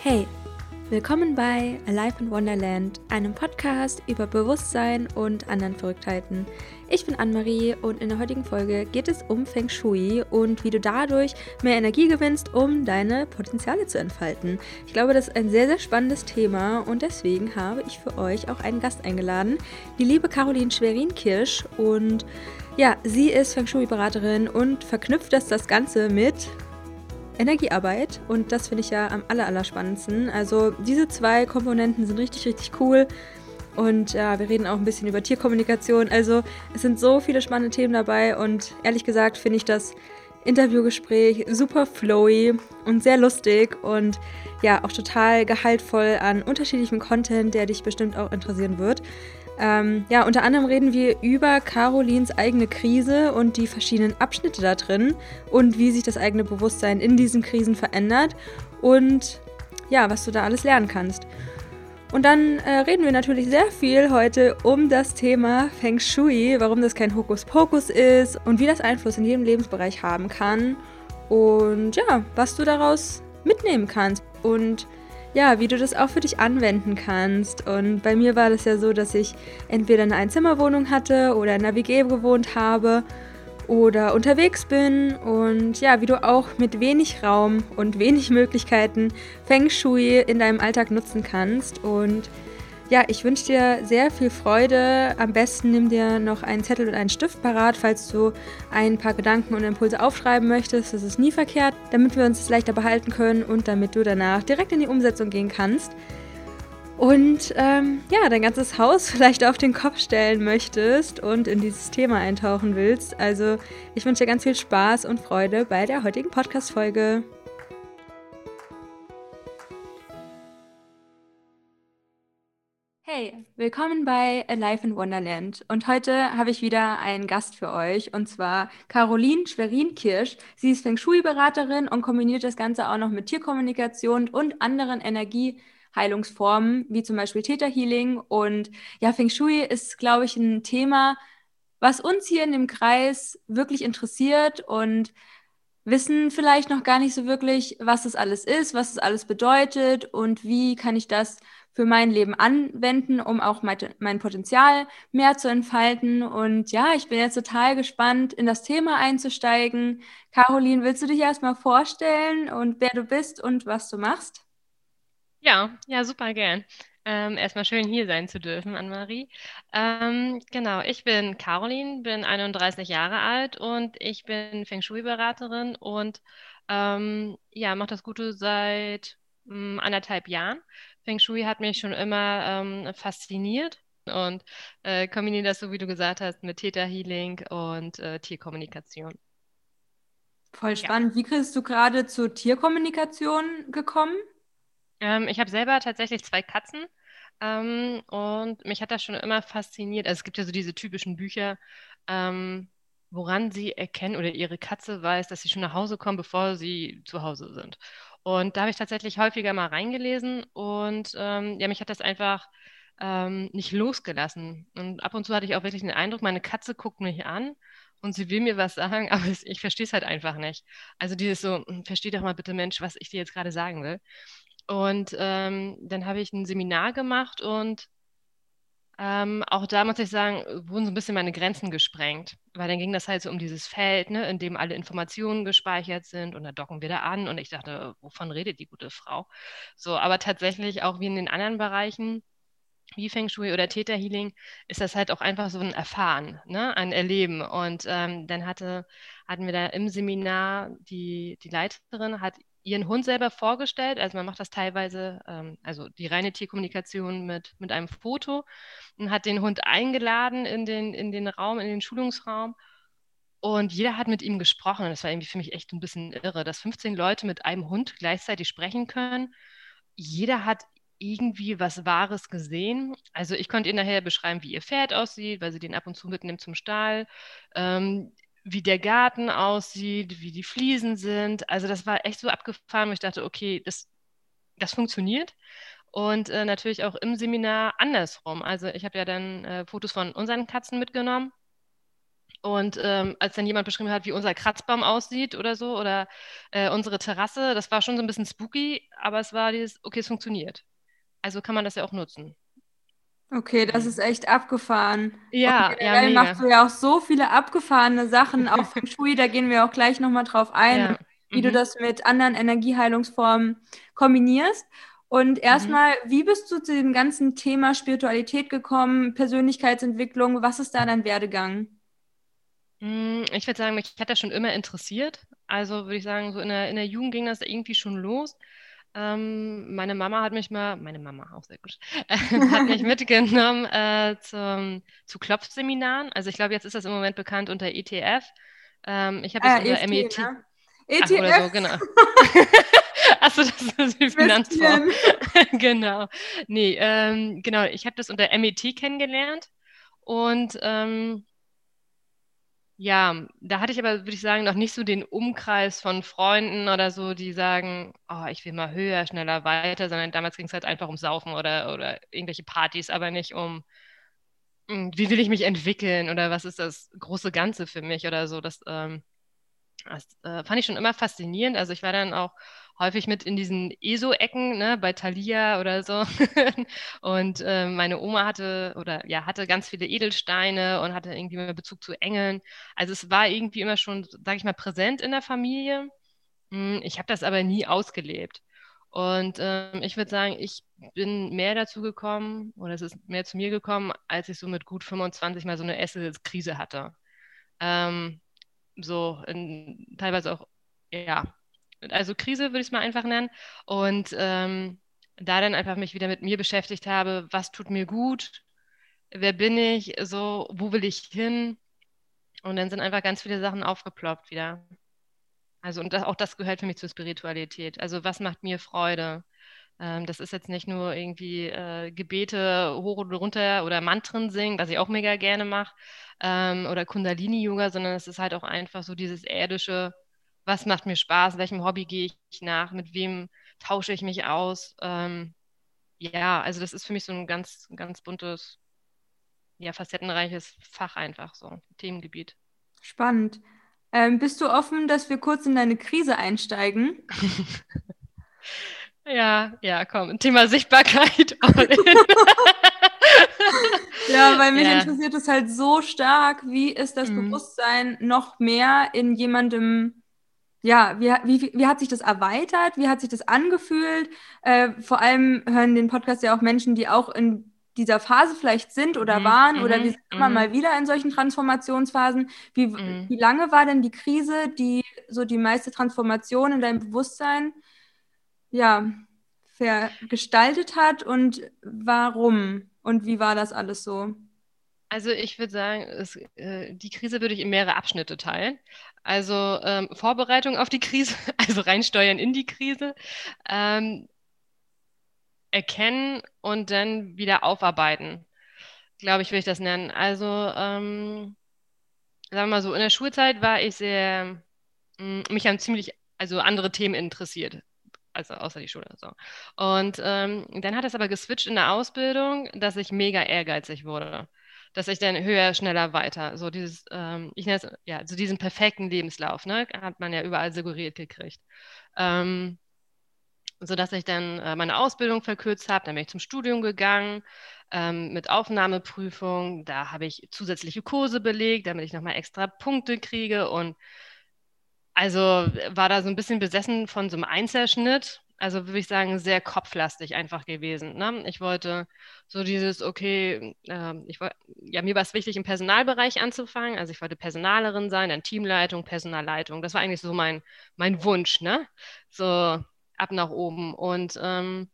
Hey, willkommen bei Alive in Wonderland, einem Podcast über Bewusstsein und anderen Verrücktheiten. Ich bin Anne-Marie und in der heutigen Folge geht es um Feng Shui und wie du dadurch mehr Energie gewinnst, um deine Potenziale zu entfalten. Ich glaube, das ist ein sehr, sehr spannendes Thema und deswegen habe ich für euch auch einen Gast eingeladen, die liebe Caroline Schwerin-Kirsch und ja, sie ist Feng Shui-Beraterin und verknüpft das, das Ganze mit Energiearbeit und das finde ich ja am aller, aller spannendsten. Also diese zwei Komponenten sind richtig, richtig cool. Und ja, wir reden auch ein bisschen über Tierkommunikation. Also es sind so viele spannende Themen dabei und ehrlich gesagt finde ich das Interviewgespräch super flowy und sehr lustig und ja, auch total gehaltvoll an unterschiedlichem Content, der dich bestimmt auch interessieren wird. Ähm, ja, unter anderem reden wir über Carolins eigene Krise und die verschiedenen Abschnitte da drin und wie sich das eigene Bewusstsein in diesen Krisen verändert und ja, was du da alles lernen kannst. Und dann äh, reden wir natürlich sehr viel heute um das Thema Feng Shui, warum das kein Hokuspokus ist und wie das Einfluss in jedem Lebensbereich haben kann und ja, was du daraus mitnehmen kannst. Und ja, wie du das auch für dich anwenden kannst. Und bei mir war das ja so, dass ich entweder eine Einzimmerwohnung hatte oder in einer WG gewohnt habe oder unterwegs bin und ja, wie du auch mit wenig Raum und wenig Möglichkeiten Feng Shui in deinem Alltag nutzen kannst und ja, ich wünsche dir sehr viel Freude. Am besten nimm dir noch einen Zettel und einen Stift parat, falls du ein paar Gedanken und Impulse aufschreiben möchtest. Das ist nie verkehrt, damit wir uns das leichter behalten können und damit du danach direkt in die Umsetzung gehen kannst. Und ähm, ja, dein ganzes Haus vielleicht auf den Kopf stellen möchtest und in dieses Thema eintauchen willst. Also ich wünsche dir ganz viel Spaß und Freude bei der heutigen Podcast-Folge. Hey, willkommen bei Alive in Wonderland. Und heute habe ich wieder einen Gast für euch, und zwar Caroline Schwerin-Kirsch. Sie ist Feng Shui-Beraterin und kombiniert das Ganze auch noch mit Tierkommunikation und anderen Energieheilungsformen, wie zum Beispiel Theta Healing. Und ja, Feng Shui ist, glaube ich, ein Thema, was uns hier in dem Kreis wirklich interessiert und wissen vielleicht noch gar nicht so wirklich, was das alles ist, was es alles bedeutet und wie kann ich das für mein Leben anwenden, um auch mein, Potenzial mehr zu entfalten. Und ja, ich bin jetzt total gespannt, in das Thema einzusteigen. Caroline, willst du dich erstmal vorstellen und wer du bist und was du machst? Ja, ja, super gern. Ähm, erstmal schön hier sein zu dürfen, Anne-Marie. Ähm, genau, ich bin Caroline, bin 31 Jahre alt und ich bin Feng Shui-Beraterin und ähm, ja, mache das Gute seit mh, mm, anderthalb Jahren. Feng Shui hat mich schon immer ähm, fasziniert und äh, kombiniere das, so wie du gesagt hast, mit Theta Healing und äh, Tierkommunikation. Voll spannend. Ja. Wie bist du gerade zur Tierkommunikation gekommen? Ähm, ich habe selber tatsächlich zwei Katzen ähm, und mich hat das schon immer fasziniert. Also es gibt ja so diese typischen Bücher, ähm, woran sie erkennen oder ihre Katze weiß, dass sie schon nach Hause kommen, bevor sie zu Hause sind. Und da habe ich tatsächlich häufiger mal reingelesen und ähm, ja, mich hat das einfach ähm, nicht losgelassen. Und ab und zu hatte ich auch wirklich den Eindruck, meine Katze guckt mich an und sie will mir was sagen, aber ich verstehe es halt einfach nicht. Also dieses so, hm, versteh doch mal bitte Mensch, was ich dir jetzt gerade sagen will. Und ähm, dann habe ich ein Seminar gemacht und ähm, auch da muss ich sagen, wurden so ein bisschen meine Grenzen gesprengt, weil dann ging das halt so um dieses Feld, ne, in dem alle Informationen gespeichert sind und da docken wir da an und ich dachte, wovon redet die gute Frau? So, aber tatsächlich auch wie in den anderen Bereichen, wie Feng Shui oder Theta Healing, ist das halt auch einfach so ein Erfahren, ne, ein Erleben. Und ähm, dann hatte, hatten wir da im Seminar, die, die Leiterin hat ihren Hund selber vorgestellt. Also man macht das teilweise, ähm, also die reine Tierkommunikation mit, mit einem Foto und hat den Hund eingeladen in den, in den Raum, in den Schulungsraum. Und jeder hat mit ihm gesprochen. das war irgendwie für mich echt ein bisschen irre, dass 15 Leute mit einem Hund gleichzeitig sprechen können. Jeder hat irgendwie was Wahres gesehen. Also ich konnte ihr nachher beschreiben, wie ihr Pferd aussieht, weil sie den ab und zu mitnimmt zum Stall. Ähm, wie der Garten aussieht, wie die Fliesen sind. Also das war echt so abgefahren, wo ich dachte, okay, das, das funktioniert. Und äh, natürlich auch im Seminar andersrum. Also ich habe ja dann äh, Fotos von unseren Katzen mitgenommen Und ähm, als dann jemand beschrieben hat, wie unser Kratzbaum aussieht oder so, oder äh, unsere Terrasse, das war schon so ein bisschen spooky, aber es war dieses, okay, es funktioniert. Also kann man das ja auch nutzen. Okay, das ist echt abgefahren. Ja, Und ja, generell mega. machst du ja auch so viele abgefahrene Sachen, auch Feng Shui, da gehen wir auch gleich nochmal drauf ein, Ja. wie du Mhm. das mit anderen Energieheilungsformen kombinierst. Und Mhm. erstmal, wie bist du zu dem ganzen Thema Spiritualität gekommen, Persönlichkeitsentwicklung? Was ist da dein Werdegang? Mm, Ich würde sagen, mich hat das schon immer interessiert. Also würde ich sagen, so in der, in der Jugend ging das irgendwie schon los. Ähm, meine Mama hat mich mal, meine Mama auch sehr gut, hat mich mitgenommen äh, zum, zu Klopfseminaren. Also ich glaube, jetzt ist das im Moment bekannt unter ETF. Ähm, ich habe das Äh, unter EFT, MET. ne? Ach, oder so, ETF, genau. Achso, das ist die investieren. Genau. Nee, ähm, genau, ich habe das unter MET kennengelernt. Und ähm, ja, da hatte ich aber, würde ich sagen, noch nicht so den Umkreis von Freunden oder so, die sagen, oh, ich will mal höher, schneller, weiter, sondern damals ging es halt einfach um Saufen oder, oder irgendwelche Partys, aber nicht um, mm, wie will ich mich entwickeln oder was ist das große Ganze für mich oder so. Das, ähm, das äh, fand ich schon immer faszinierend. Also ich war dann auch häufig mit in diesen ESO-Ecken, ne, bei Thalia oder so. Und äh, meine Oma hatte oder ja, hatte ganz viele Edelsteine und hatte irgendwie immer Bezug zu Engeln. Also es war irgendwie immer schon, sage ich mal, präsent in der Familie. Hm, Ich habe das aber nie ausgelebt. Und ähm, ich würde sagen, ich bin mehr dazu gekommen, oder es ist mehr zu mir gekommen, als ich so mit gut 25 mal so eine Essenskrise hatte. Ähm, so in, teilweise auch, ja, also Krise würde ich es mal einfach nennen. Und ähm, da dann einfach mich wieder mit mir beschäftigt habe, was tut mir gut, wer bin ich, so, wo will ich hin? Und dann sind einfach ganz viele Sachen aufgeploppt wieder. Also, und das, auch das gehört für mich zur Spiritualität. Also, was macht mir Freude? Ähm, das ist jetzt nicht nur irgendwie äh, Gebete hoch und runter oder Mantren singen, was ich auch mega gerne mache, ähm, oder Kundalini-Yoga, sondern es ist halt auch einfach so dieses irdische, was macht mir Spaß, welchem Hobby gehe ich nach, mit wem tausche ich mich aus. Ähm, ja, also das ist für mich so ein ganz, ganz buntes, ja, facettenreiches Fach einfach so, Themengebiet. Spannend. Ähm, bist du offen, dass wir kurz in deine Krise einsteigen? Ja, ja, komm, Thema Sichtbarkeit. Ja, weil mich Ja. interessiert es halt so stark, wie ist das Mhm. Bewusstsein noch mehr in jemandem, ja, wie, wie, wie hat sich das erweitert, wie hat sich das angefühlt? Äh, vor allem hören den Podcast ja auch Menschen, die auch in dieser Phase vielleicht sind oder Mhm, waren oder mhm, wir sind immer mhm. mal wieder in solchen Transformationsphasen. Wie, Mhm. wie lange war denn die Krise, die so die meiste Transformation in deinem Bewusstsein, ja, vergestaltet hat und warum? Und wie war das alles so? Also ich würde sagen, es, äh, die Krise würde ich in mehrere Abschnitte teilen. Also ähm, Vorbereitung auf die Krise, also reinsteuern in die Krise, ähm, erkennen und dann wieder aufarbeiten, glaube ich, will ich das nennen. Also ähm, sagen wir mal so, in der Schulzeit war ich sehr, mh, mich haben ziemlich, also andere Themen interessiert. Also außer die Schule. So. Und ähm, dann hat es aber geswitcht in der Ausbildung, dass ich mega ehrgeizig wurde. Dass ich dann höher, schneller, weiter. So dieses, ähm, ich nenne es, ja, so diesen perfekten Lebenslauf, ne? Hat man ja überall suggeriert gekriegt. Ähm, sodass ich dann äh, meine Ausbildung verkürzt habe. Dann bin ich zum Studium gegangen ähm, mit Aufnahmeprüfung. Da habe ich zusätzliche Kurse belegt, damit ich nochmal extra Punkte kriege. Und also war da so ein bisschen besessen von so einem Einzelschnitt. Also würde ich sagen, sehr kopflastig einfach gewesen. Ne? Ich wollte so dieses, okay, ähm, ich ja, mir war es wichtig, im Personalbereich anzufangen. Also ich wollte Personalerin sein, dann Teamleitung, Personalleitung. Das war eigentlich so mein, mein Wunsch, ne? So ab nach oben. Und ähm,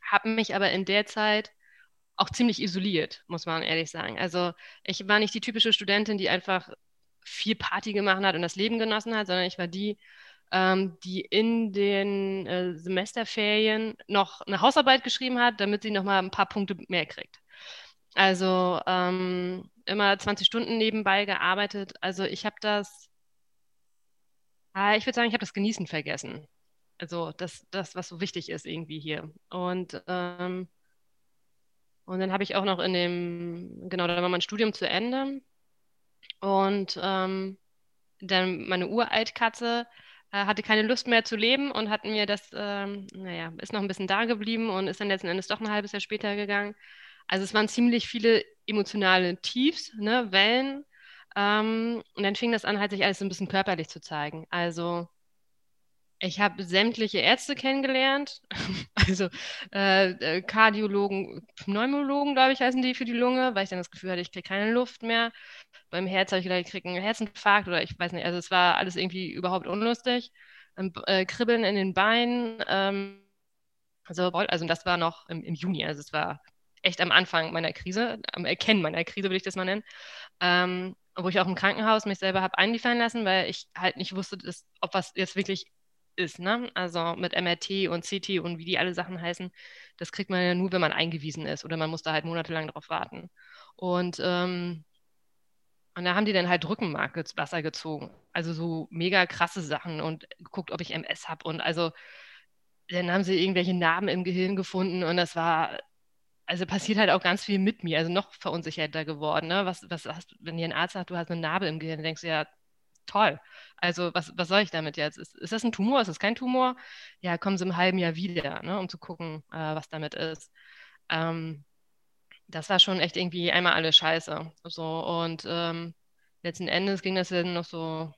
habe mich aber in der Zeit auch ziemlich isoliert, muss man ehrlich sagen. Also ich war nicht die typische Studentin, die einfach viel Party gemacht hat und das Leben genossen hat, sondern ich war die, ähm, die in den äh, Semesterferien noch eine Hausarbeit geschrieben hat, damit sie noch mal ein paar Punkte mehr kriegt. Also ähm, immer 20 Stunden nebenbei gearbeitet. Also ich habe das, ah, ich würde sagen, ich habe das Genießen vergessen. Also das, das, was so wichtig ist irgendwie hier. Und, ähm, und dann habe ich auch noch in dem, genau, da war mein Studium zu Ende. Und ähm, dann meine Uraltkatze äh, hatte keine Lust mehr zu leben und hat mir das, ähm, naja, ist noch ein bisschen da geblieben und ist dann letzten Endes doch ein halbes Jahr später gegangen. Also es waren ziemlich viele emotionale Tiefs, ne, Wellen. Ähm, und dann fing das an, halt sich alles so ein bisschen körperlich zu zeigen. Also ich habe sämtliche Ärzte kennengelernt, also äh, äh, Kardiologen, Pneumologen, glaube ich, heißen die für die Lunge, weil ich dann das Gefühl hatte, ich kriege keine Luft mehr. Beim Herz habe ich gedacht, ich kriege einen Herzinfarkt oder ich weiß nicht, also es war alles irgendwie überhaupt unlustig. Ähm, äh, Kribbeln in den Beinen, ähm, also, also das war noch im, im, Juni, also es war echt am Anfang meiner Krise, am Erkennen meiner Krise, würde ich das mal nennen. Ähm, wo ich auch im Krankenhaus mich selber habe einliefern lassen, weil ich halt nicht wusste, dass, ob was jetzt wirklich ist, ne? Also mit MRT und CT und wie die alle Sachen heißen, das kriegt man ja nur, wenn man eingewiesen ist oder man muss da halt monatelang drauf warten. Und, ähm, und da haben die dann halt Rückenmark ins Wasser gezogen. Also so mega krasse Sachen und geguckt, ob ich MS habe. Und also dann haben sie irgendwelche Narben im Gehirn gefunden und das war, also passiert halt auch ganz viel mit mir, also noch verunsicherter geworden. Ne? Was, was hast, wenn dir ein Arzt sagt, du hast eine Narbe im Gehirn, dann denkst du ja, toll. Also was, was soll ich damit jetzt? Ist, ist das ein Tumor? Ist das kein Tumor? Ja, kommen sie im halben Jahr wieder, ne, um zu gucken, äh, was damit ist. Ähm, das war schon echt irgendwie einmal alles scheiße. So, und ähm, letzten Endes ging das dann noch so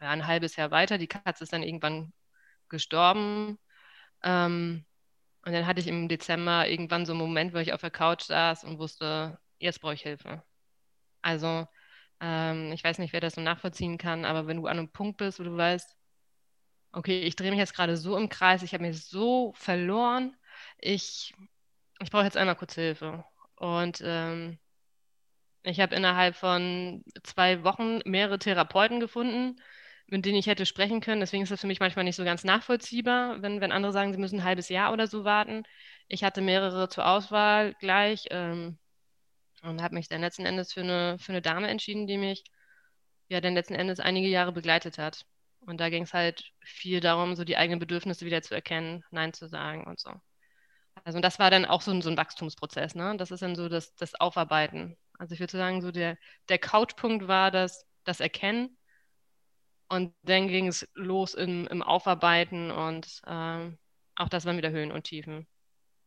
ja, ein halbes Jahr weiter. Die Katze ist dann irgendwann gestorben. Ähm, und dann hatte ich im Dezember irgendwann so einen Moment, wo ich auf der Couch saß und wusste, jetzt brauche ich Hilfe. Also ähm, ich weiß nicht, wer das so nachvollziehen kann, aber wenn du an einem Punkt bist, wo du weißt, okay, ich drehe mich jetzt gerade so im Kreis, ich habe mich so verloren, ich, ich brauche jetzt einmal kurz Hilfe. Und ähm, ich habe innerhalb von zwei Wochen mehrere Therapeuten gefunden, mit denen ich hätte sprechen können. Deswegen ist das für mich manchmal nicht so ganz nachvollziehbar, wenn, wenn andere sagen, sie müssen ein halbes Jahr oder so warten. Ich hatte mehrere zur Auswahl gleich. Ähm, und habe mich dann letzten Endes für eine, für eine Dame entschieden, die mich ja dann letzten Endes einige Jahre begleitet hat. Und da ging es halt viel darum, so die eigenen Bedürfnisse wieder zu erkennen, Nein zu sagen und so. Also das war dann auch so ein, so ein Wachstumsprozess, ne? Das ist dann so das, das Aufarbeiten. Also ich würde sagen, so der, der Couchpunkt war das, das Erkennen. Und dann ging es los im, im Aufarbeiten und ähm, auch das waren wieder Höhen und Tiefen.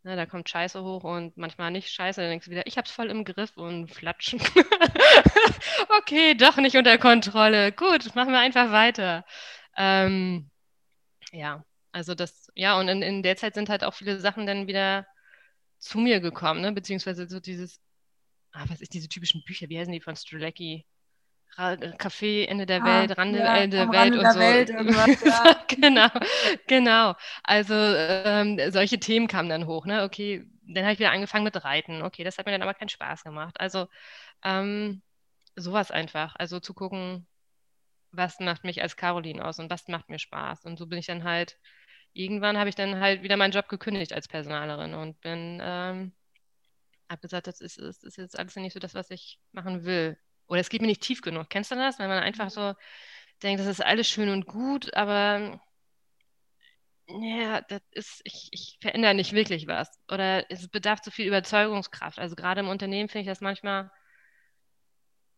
Ne, da kommt Scheiße hoch und manchmal nicht Scheiße, dann denkst du wieder, ich hab's voll im Griff und flatschen. okay, doch nicht unter Kontrolle. Gut, machen wir einfach weiter. Ähm, ja, also das, ja, und in, in der Zeit sind halt auch viele Sachen dann wieder zu mir gekommen, ne? Beziehungsweise so dieses, ah, was ist diese typischen Bücher, wie heißen die von Strzelecki? Café Ende der ah, Welt, Rande ja, Ende der Welt und der so. Welt ja. genau, genau. Also ähm, solche Themen kamen dann hoch. Ne? Okay, dann habe ich wieder angefangen mit Reiten. Okay, das hat mir dann aber keinen Spaß gemacht. Also ähm, sowas einfach. Also zu gucken, was macht mich als Caroline aus und was macht mir Spaß. Und so bin ich dann halt, irgendwann habe ich dann halt wieder meinen Job gekündigt als Personalerin und bin, ähm, habe gesagt, das ist, das ist jetzt alles nicht so das, was ich machen will. Oder es geht mir nicht tief genug. Kennst du das? Wenn man einfach mhm. so denkt, das ist alles schön und gut, aber ja, das ist, ich, ich verändere nicht wirklich was. Oder es bedarf zu viel Überzeugungskraft. Also gerade im Unternehmen finde ich das manchmal,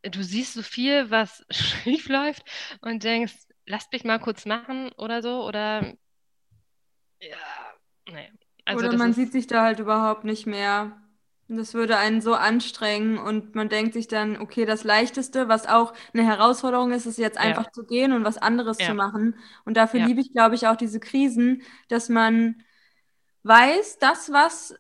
du siehst so viel, was schief läuft und denkst, lass mich mal kurz machen oder so. Oder ja, nee. Also oder man sieht sich da halt überhaupt nicht mehr. Das würde einen so anstrengen und man denkt sich dann, okay, das Leichteste, was auch eine Herausforderung ist, ist jetzt einfach ja. zu gehen und was anderes ja. zu machen. Und dafür ja. liebe ich, glaube ich, auch diese Krisen, dass man weiß, das, was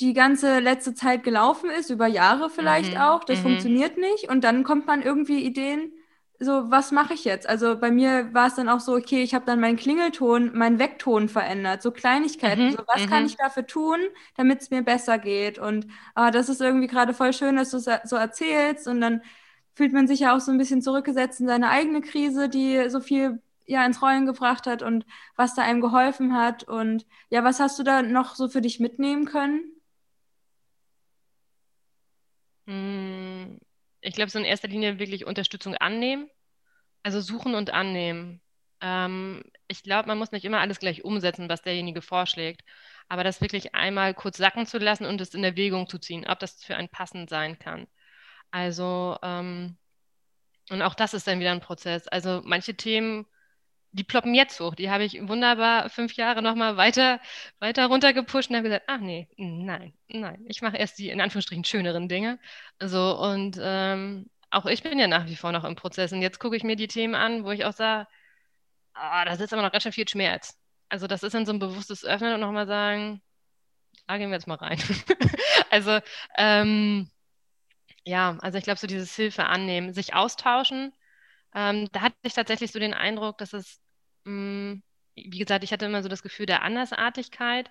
die ganze letzte Zeit gelaufen ist, über Jahre vielleicht mhm. auch, das mhm. funktioniert nicht. Und dann kommt man irgendwie Ideen, so, was mache ich jetzt? Also bei mir war es dann auch so, okay, ich habe dann meinen Klingelton, meinen Weckton verändert, so Kleinigkeiten. Mhm, so, was kann mhm. ich dafür tun, damit es mir besser geht? Und ah, das ist irgendwie gerade voll schön, dass du es so erzählst. Und dann fühlt man sich ja auch so ein bisschen zurückgesetzt in seine eigene Krise, die so viel ja ins Rollen gebracht hat und was da einem geholfen hat. Und ja, was hast du da noch so für dich mitnehmen können? Mm ich glaube, so in erster Linie wirklich Unterstützung annehmen, also suchen und annehmen. Ähm, ich glaube, man muss nicht immer alles gleich umsetzen, was derjenige vorschlägt, aber das wirklich einmal kurz sacken zu lassen und es in Erwägung zu ziehen, ob das für einen passend sein kann. Also ähm, Und auch das ist dann wieder ein Prozess. Also manche Themen, die ploppen jetzt hoch. Die habe ich wunderbar fünf Jahre nochmal weiter, weiter runtergepusht und habe gesagt, ach nee, nein, nein, ich mache erst die in Anführungsstrichen schöneren Dinge. So, und ähm, auch ich bin ja nach wie vor noch im Prozess. Und jetzt gucke ich mir die Themen an, wo ich auch sage, ah, da sitzt aber noch ganz schön viel Schmerz. Also das ist dann so ein bewusstes Öffnen und nochmal sagen, da gehen wir jetzt mal rein. also ähm, ja, also ich glaube, so dieses Hilfe annehmen, sich austauschen. Ähm, da hatte ich tatsächlich so den Eindruck, dass es, mh, mm, wie gesagt, ich hatte immer so das Gefühl der Andersartigkeit.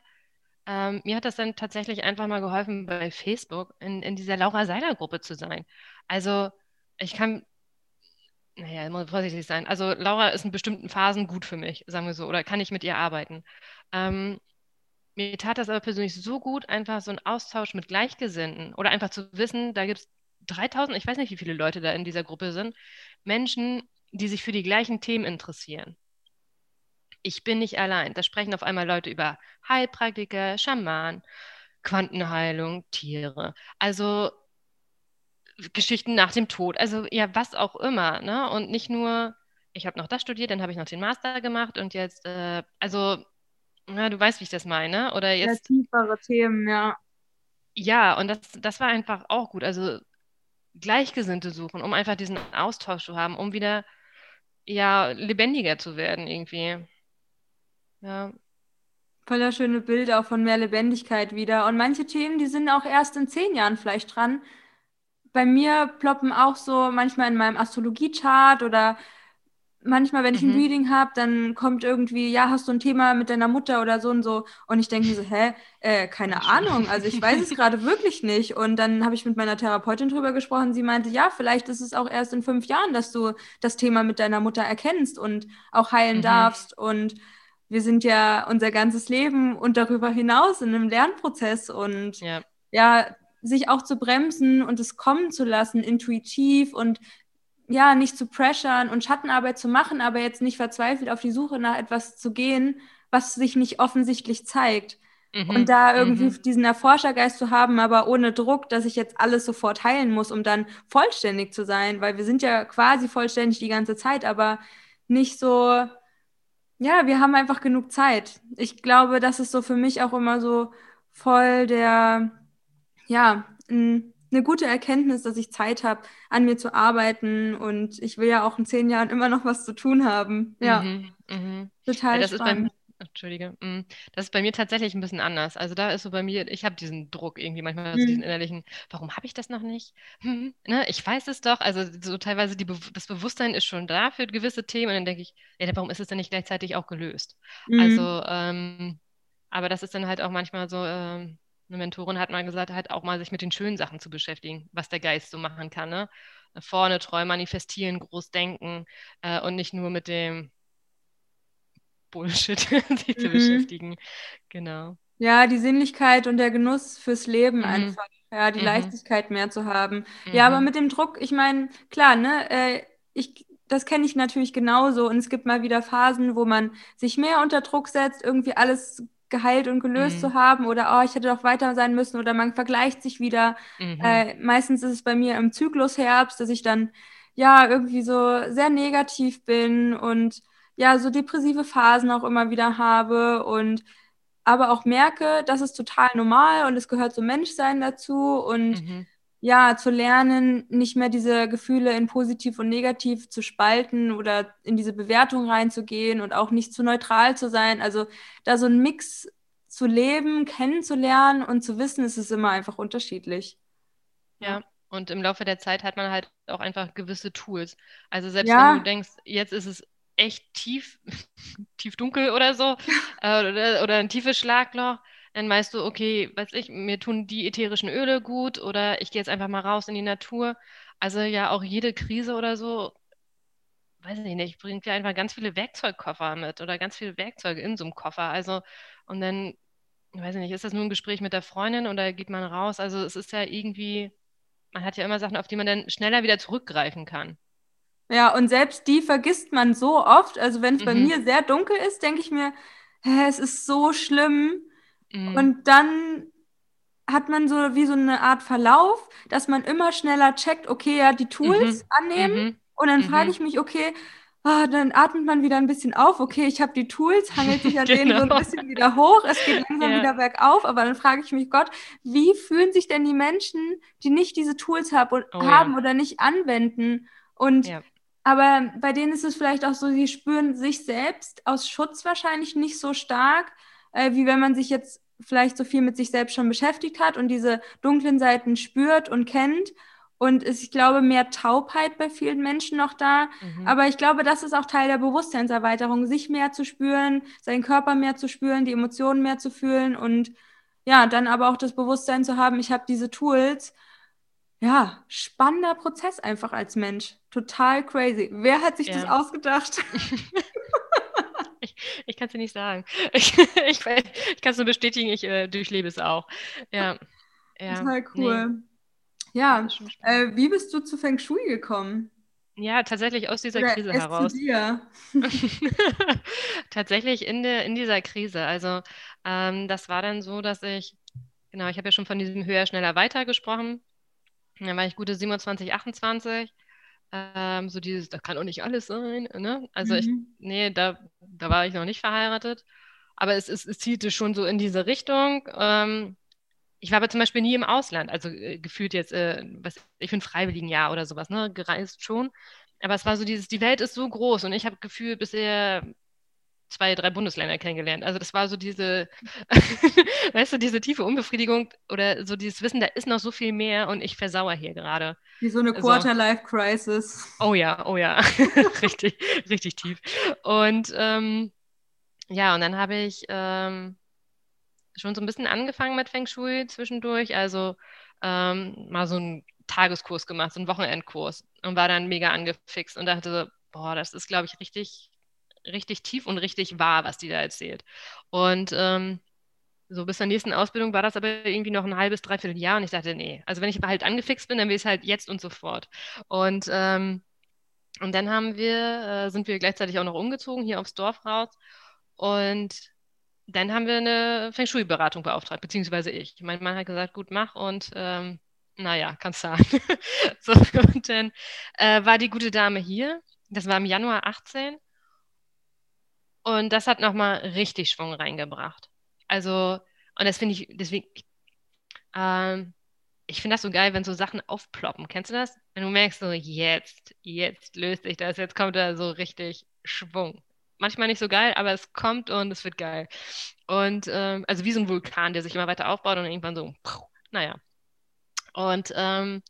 Ähm, mir hat das dann tatsächlich einfach mal geholfen, bei Facebook in, in dieser Laura Seiler-Gruppe zu sein. Also ich kann, naja, muss vorsichtig sein. Also Laura ist in bestimmten Phasen gut für mich, sagen wir so, oder kann ich mit ihr arbeiten. Ähm, mir tat das aber persönlich so gut, einfach so ein Austausch mit Gleichgesinnten oder einfach zu wissen, da gibt es 3000, ich weiß nicht, wie viele Leute da in dieser Gruppe sind, Menschen, die sich für die gleichen Themen interessieren. Ich bin nicht allein. Da sprechen auf einmal Leute über Heilpraktiker, Schaman, Quantenheilung, Tiere. Also Geschichten nach dem Tod. Also ja, was auch immer. Ne? Und nicht nur, ich habe noch das studiert, dann habe ich noch den Master gemacht und jetzt, äh, also, ja, du weißt, wie ich das meine. Oder jetzt. Ja, tiefere Themen, ja. Ja, und das, das war einfach auch gut. Also Gleichgesinnte suchen, um einfach diesen Austausch zu haben, um wieder ja lebendiger zu werden irgendwie. Ja. Voller schöne Bilder auch von mehr Lebendigkeit wieder. Und manche Themen, die sind auch erst in zehn Jahren vielleicht dran. Bei mir ploppen auch so manchmal in meinem Astrologie-Chart oder manchmal, wenn ich ein mhm. Reading habe, dann kommt irgendwie, ja, hast du ein Thema mit deiner Mutter oder so und so. Und ich denke mir so, hä, äh, keine Ahnung. Also ich weiß es gerade wirklich nicht. Und dann habe ich mit meiner Therapeutin drüber gesprochen. Sie meinte, ja, vielleicht ist es auch erst in fünf Jahren, dass du das Thema mit deiner Mutter erkennst und auch heilen mhm. darfst. Und wir sind ja unser ganzes Leben und darüber hinaus in einem Lernprozess und ja, ja sich auch zu bremsen und es kommen zu lassen, intuitiv und ja, nicht zu pressern und Schattenarbeit zu machen, aber jetzt nicht verzweifelt auf die Suche nach etwas zu gehen, was sich nicht offensichtlich zeigt. Mhm. Und da irgendwie mhm. diesen Erforschergeist zu haben, aber ohne Druck, dass ich jetzt alles sofort heilen muss, um dann vollständig zu sein, weil wir sind ja quasi vollständig die ganze Zeit, aber nicht so, ja, wir haben einfach genug Zeit. Ich glaube, das ist so für mich auch immer so voll der, ja, ein eine gute Erkenntnis, dass ich Zeit habe, an mir zu arbeiten und ich will ja auch in zehn Jahren immer noch was zu tun haben. Ja, mhm, mh. total ja, spannend. Entschuldige, mm, das ist bei mir tatsächlich ein bisschen anders. Also da ist so bei mir, ich habe diesen Druck irgendwie manchmal, also diesen innerlichen, warum habe ich das noch nicht? Hm, ne? Ich weiß es doch. Also so teilweise die das Bewusstsein ist schon da für gewisse Themen und dann denke ich, ja, warum ist es denn nicht gleichzeitig auch gelöst? Mhm. Also, ähm, aber das ist dann halt auch manchmal so, ähm, eine Mentorin hat mal gesagt, halt auch mal sich mit den schönen Sachen zu beschäftigen, was der Geist so machen kann. Ne? Vorne träumen, manifestieren, groß denken äh, und nicht nur mit dem Bullshit sich zu mhm. beschäftigen. Genau. Ja, die Sinnlichkeit und der Genuss fürs Leben mhm. einfach. Ja, die mhm. Leichtigkeit mehr zu haben. Ja, aber mhm. mit dem Druck, ich meine, klar, ne, äh, ich, das kenne ich natürlich genauso. Und es gibt mal wieder Phasen, wo man sich mehr unter Druck setzt, irgendwie alles geheilt und gelöst mhm. zu haben oder oh, ich hätte doch weiter sein müssen oder man vergleicht sich wieder. Mhm. Äh, meistens ist es bei mir im Zyklusherbst, dass ich dann ja irgendwie so sehr negativ bin und ja so depressive Phasen auch immer wieder habe und aber auch merke, das ist total normal und es gehört zum Menschsein dazu und mhm. ja, zu lernen, nicht mehr diese Gefühle in positiv und negativ zu spalten oder in diese Bewertung reinzugehen und auch nicht zu neutral zu sein. Also da so ein Mix zu leben, kennenzulernen und zu wissen, es ist immer einfach unterschiedlich. Ja. Und im Laufe der Zeit hat man halt auch einfach gewisse Tools. Also selbst ja. wenn du denkst, jetzt ist es echt tief, tief dunkel oder so, äh, oder, oder ein tiefes Schlagloch, dann weißt du, okay, weiß ich, mir tun die ätherischen Öle gut oder ich gehe jetzt einfach mal raus in die Natur. Also ja, auch jede Krise oder so, weiß ich nicht, bringt ja einfach ganz viele Werkzeugkoffer mit oder ganz viele Werkzeuge in so einem Koffer. Also, und dann, weiß ich nicht, ist das nur ein Gespräch mit der Freundin oder geht man raus? Also es ist ja irgendwie, man hat ja immer Sachen, auf die man dann schneller wieder zurückgreifen kann. Ja, und selbst die vergisst man so oft. Also wenn es mhm. bei mir sehr dunkel ist, denke ich mir, hä, es ist so schlimm. Mhm. Und dann hat man so wie so eine Art Verlauf, dass man immer schneller checkt, okay, ja, die Tools mhm. annehmen, Und dann frage Mhm. ich mich, okay, ah, dann atmet man wieder ein bisschen auf. Okay, ich habe die Tools, hangelt sich an denen so ein Genau. bisschen wieder hoch. Es geht langsam Ja. wieder bergauf. Aber dann frage ich mich, Gott, wie fühlen sich denn die Menschen, die nicht diese Tools hab und, Oh ja. haben oder nicht anwenden? Und Ja. Aber bei denen ist es vielleicht auch so, sie spüren sich selbst aus Schutz wahrscheinlich nicht so stark, äh, wie wenn man sich jetzt vielleicht so viel mit sich selbst schon beschäftigt hat und diese dunklen Seiten spürt und kennt. Und ist, ich glaube, mehr Taubheit bei vielen Menschen noch da. Mhm. Aber ich glaube, das ist auch Teil der Bewusstseinserweiterung, sich mehr zu spüren, seinen Körper mehr zu spüren, die Emotionen mehr zu fühlen und ja, dann aber auch das Bewusstsein zu haben, ich habe diese Tools. Ja, spannender Prozess einfach als Mensch. Total crazy. Wer hat sich das Ja. ausgedacht? Ich, ich kann es dir nicht sagen. Ich, ich, ich kann es nur bestätigen, ich äh, durchlebe es auch. Ja. ja. Total Nee, cool. Ja, das schon spannend. äh, wie bist du zu Feng Shui gekommen? ja, tatsächlich aus dieser Oder Krise heraus. zu dir? Tatsächlich in der, in dieser Krise. Also ähm, das war dann so, dass ich, genau, ich habe ja schon von diesem höher, schneller, weiter gesprochen. Dann war ich gute 27, 28. Ähm, so dieses, das kann doch nicht alles sein. Ne? Also ich, Mhm. nee, da, da war ich noch nicht verheiratet. Aber es, es, es zielte schon so in diese Richtung. Ähm, ich war aber zum Beispiel nie im Ausland, also äh, gefühlt jetzt, äh, was, ich ein Freiwilligenjahr oder sowas, ne, gereist schon. Aber es war so dieses, die Welt ist so groß und ich habe gefühlt bisher zwei, drei Bundesländer kennengelernt. Also das war so diese, weißt du, diese tiefe Unbefriedigung oder so dieses Wissen, da ist noch so viel mehr und ich versauere hier gerade. Wie so eine Quarter-Life-Crisis. Oh ja, oh ja, richtig, richtig tief. Und ähm, ja, und dann habe ich ähm, schon so ein bisschen angefangen mit Feng Shui zwischendurch, also ähm, mal so einen Tageskurs gemacht, so einen Wochenendkurs und war dann mega angefixt und dachte, so, boah, das ist, glaube ich, richtig, richtig tief und richtig wahr, was die da erzählt. Und ähm, so bis zur nächsten Ausbildung war das aber irgendwie noch ein halbes, dreiviertel Jahr und ich dachte, nee, also wenn ich halt angefixt bin, dann will ich es halt jetzt und sofort. Und, ähm, und dann haben wir, äh, sind wir gleichzeitig auch noch umgezogen hier aufs Dorf raus und dann haben wir eine Feng Shui-Beratung beauftragt, beziehungsweise ich. Mein Mann hat gesagt, gut, mach und ähm, naja, kannst sagen. So, und dann äh, war die gute Dame hier. Das war im Januar 18. Und das hat nochmal richtig Schwung reingebracht. Also, und das finde ich, deswegen, ähm, ich finde das so geil, wenn so Sachen aufploppen. Kennst du das? Wenn du merkst, so jetzt, jetzt löst sich das, jetzt kommt da so richtig Schwung. Manchmal nicht so geil, aber es kommt und es wird geil. Und ähm, also wie so ein Vulkan, der sich immer weiter aufbaut und irgendwann so, puh, naja. Und ähm,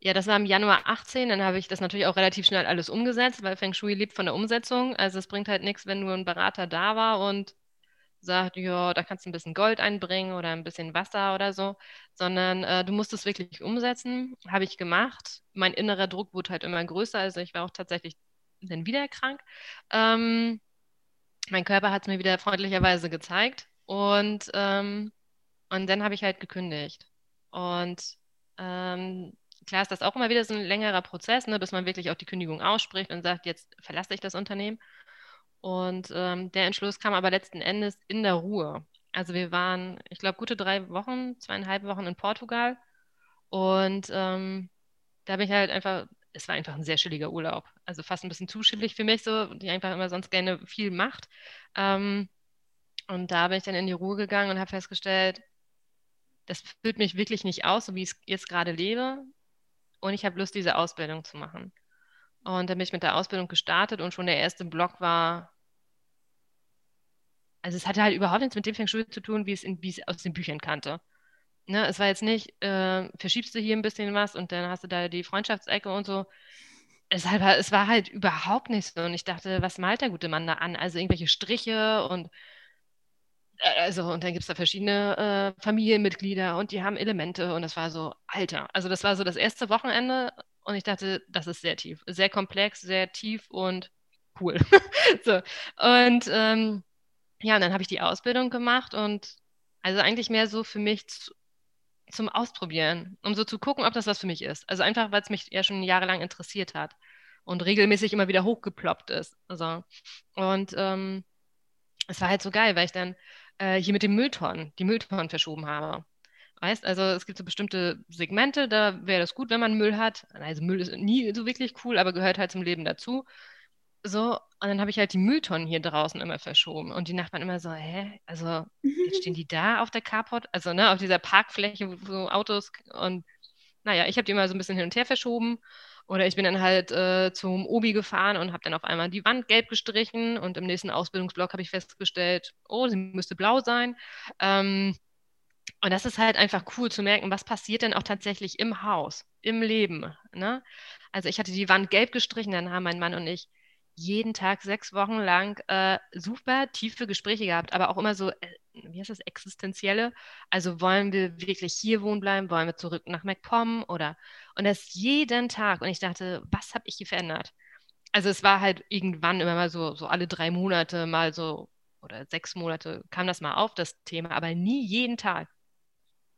ja, das war im Januar 18, dann habe ich das natürlich auch relativ schnell alles umgesetzt, weil Feng Shui lebt von der Umsetzung. Also es bringt halt nichts, wenn nur ein Berater da war und sagt, ja, da kannst du ein bisschen Gold einbringen oder ein bisschen Wasser oder so, sondern äh, du musst es wirklich umsetzen. Habe ich gemacht. Mein innerer Druck wurde halt immer größer, also ich war auch tatsächlich dann wieder krank. Ähm, mein Körper hat es mir wieder freundlicherweise gezeigt und, ähm, und dann habe ich halt gekündigt. Und ähm, klar ist das auch immer wieder so ein längerer Prozess, ne, bis man wirklich auch die Kündigung ausspricht und sagt, jetzt verlasse ich das Unternehmen. Und ähm, der Entschluss kam aber letzten Endes in der Ruhe. Also wir waren, ich glaube, gute drei Wochen, zweieinhalb Wochen in Portugal. Und ähm, da bin ich halt einfach, es war einfach ein sehr chilliger Urlaub. Also fast ein bisschen zu chillig für mich, so, die einfach immer sonst gerne viel macht. Ähm, und da bin ich dann in die Ruhe gegangen und habe festgestellt, das füllt mich wirklich nicht aus, so wie ich es jetzt gerade lebe. Und ich habe Lust, diese Ausbildung zu machen. Und dann bin ich mit der Ausbildung gestartet und schon der erste Block war, also es hatte halt überhaupt nichts mit dem Feng Shui zu tun, wie es, in, wie es aus den Büchern kannte. Ne, es war jetzt nicht, äh, verschiebst du hier ein bisschen was und dann hast du da die Freundschaftsecke und so. Es, halt, war- es war halt überhaupt nicht so. Und ich dachte, was malt der gute Mann da an? Also irgendwelche Striche und also, und dann gibt es da verschiedene äh, Familienmitglieder und die haben Elemente und das war so, Alter. Also das war so das erste Wochenende und ich dachte, das ist sehr tief, sehr komplex, sehr tief und cool. So. Und ähm, ja, und dann habe ich die Ausbildung gemacht und also eigentlich mehr so für mich zu, zum Ausprobieren, um so zu gucken, ob das was für mich ist. Also einfach, weil es mich ja schon jahrelang interessiert hat und regelmäßig immer wieder hochgeploppt ist. Also, und ähm, es war halt so geil, weil ich dann äh, hier mit dem Mülltonnen, die Mülltonnen verschoben habe. Weißt, also es gibt so bestimmte Segmente, da wäre das gut, wenn man Müll hat. Also Müll ist nie so wirklich cool, aber gehört halt zum Leben dazu. So, und dann habe ich halt die Mülltonnen hier draußen immer verschoben. Und die Nachbarn immer so, hä? Also, jetzt stehen die da auf der Carport, also ne, auf dieser Parkfläche, wo so Autos und naja, ich habe die immer so ein bisschen hin und her verschoben. Oder ich bin dann halt äh, zum Obi gefahren und habe dann auf einmal die Wand gelb gestrichen und im nächsten Ausbildungsblock habe ich festgestellt, oh, sie müsste blau sein. Ähm, und das ist halt einfach cool zu merken, was passiert denn auch tatsächlich im Haus, im Leben. Ne? Also ich hatte die Wand gelb gestrichen, dann haben mein Mann und ich jeden Tag sechs Wochen lang äh, super tiefe Gespräche gehabt, aber auch immer so, äh, wie heißt das, existenzielle. Also wollen wir wirklich hier wohnen bleiben? Wollen wir zurück nach MacPom? Oder und das jeden Tag. Und ich dachte, was habe ich hier verändert? Also es war halt irgendwann immer mal so, so alle drei Monate mal so oder sechs Monate kam das mal auf, das Thema, aber nie jeden Tag.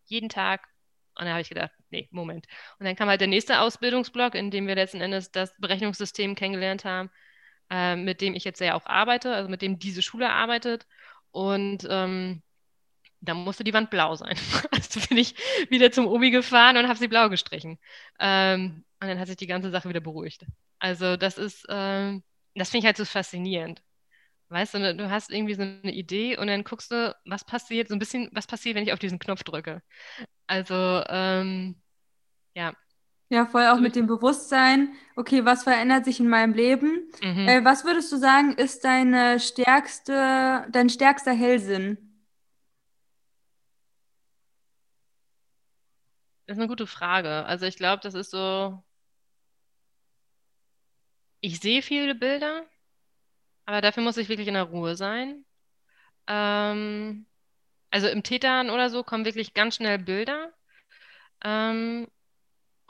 Jeden Tag. Und da habe ich gedacht, nee, Moment. Und dann kam halt der nächste Ausbildungsblock, in dem wir letzten Endes das Berechnungssystem kennengelernt haben äh, mit dem ich jetzt ja auch arbeite, also mit dem diese Schule arbeitet. Und ähm, da musste die Wand blau sein. Also bin ich wieder zum Obi gefahren und habe sie blau gestrichen. Ähm, und dann hat sich die ganze Sache wieder beruhigt. Also das ist, ähm, das finde ich halt so faszinierend. Weißt du, du hast irgendwie so eine Idee und dann guckst du, was passiert, so ein bisschen, was passiert, wenn ich auf diesen Knopf drücke. Also, ähm, ja, ja, voll auch mit dem Bewusstsein, okay, was verändert sich in meinem Leben? Mhm. Äh, was würdest du sagen, ist deine stärkste, dein stärkster Hellsinn? Das ist eine gute Frage. Also ich glaube, das ist so, ich sehe viele Bilder, aber dafür muss ich wirklich in der Ruhe sein. Ähm, also im Tätern oder so kommen wirklich ganz schnell Bilder. Ähm,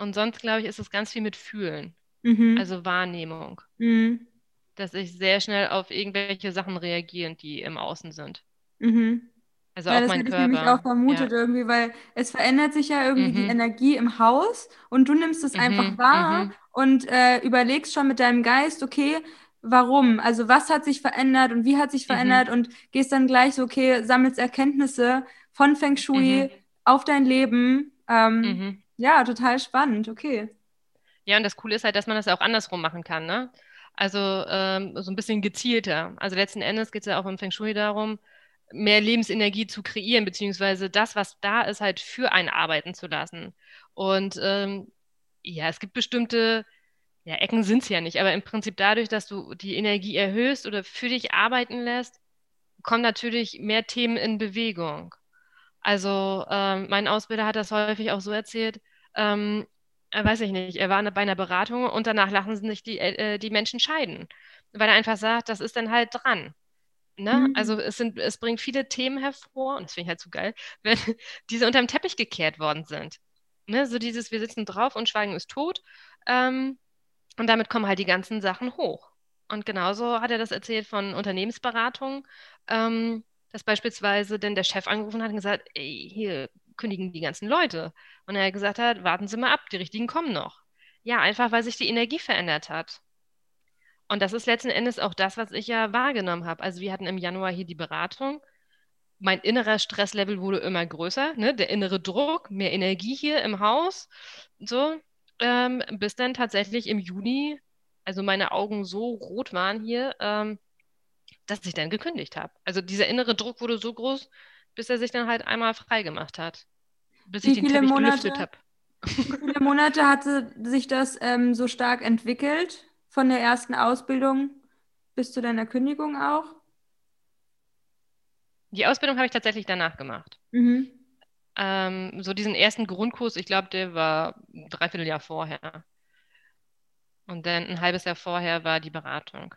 und sonst, glaube ich, ist es ganz viel mit Fühlen, mhm. also Wahrnehmung. Mhm. Dass ich sehr schnell auf irgendwelche Sachen reagiere, die im Außen sind. Mhm. Also ja, auch das mein hätte Körper. ich nämlich auch vermutet ja. irgendwie, weil es verändert sich ja irgendwie die mhm. Energie im Haus und du nimmst es einfach mhm, wahr mhm. und äh, überlegst schon mit deinem Geist, okay, warum? Also was hat sich verändert und wie hat sich verändert und gehst dann gleich so, okay, sammelst Erkenntnisse von Feng Shui auf dein Leben. Ähm, ja, total spannend, okay. Ja, und das Coole ist halt, dass man das auch andersrum machen kann, ne? Also ähm, so ein bisschen gezielter. Also letzten Endes geht es ja auch im Feng Shui darum, mehr Lebensenergie zu kreieren, beziehungsweise das, was da ist, halt für einen arbeiten zu lassen. Und ähm, ja, es gibt bestimmte, ja, Ecken sind es ja nicht, aber im Prinzip dadurch, dass du die Energie erhöhst oder für dich arbeiten lässt, kommen natürlich mehr Themen in Bewegung. Also ähm, mein Ausbilder hat das häufig auch so erzählt, ähm, äh, weiß ich nicht, er war bei einer Beratung und danach lachen sich die, äh, die Menschen scheiden, weil er einfach sagt, das ist dann halt dran. Ne? Mhm. Also es, sind, es bringt viele Themen hervor, und das finde ich halt so geil, wenn diese unter dem Teppich gekehrt worden sind. Ne? So dieses, wir sitzen drauf und Schweigen ist tot. Ähm, und damit kommen halt die ganzen Sachen hoch. Und genauso hat er das erzählt von Unternehmensberatungen, ähm, dass beispielsweise denn der Chef angerufen hat und gesagt, ey, hier kündigen die ganzen Leute. Und er gesagt hat, warten Sie mal ab, die richtigen kommen noch. Ja, einfach weil sich die Energie verändert hat. Und das ist letzten Endes auch das, was ich ja wahrgenommen habe. Also wir hatten im Januar hier die Beratung. Mein innerer Stresslevel wurde immer größer, ne? der innere Druck, mehr Energie hier im Haus, so, ähm, bis dann tatsächlich im Juni, also meine Augen so rot waren hier, ähm, dass ich dann gekündigt habe. Also dieser innere Druck wurde so groß, bis er sich dann halt einmal frei gemacht hat. Bis ich den Teppich Monate, gelüftet habe. Wie viele Monate hatte sich das ähm, so stark entwickelt? Von der ersten Ausbildung bis zu deiner Kündigung auch? Die Ausbildung habe ich tatsächlich danach gemacht. Mhm. Ähm, so diesen ersten Grundkurs, ich glaube, der war ein Dreivierteljahr vorher. Und dann ein halbes Jahr vorher war die Beratung.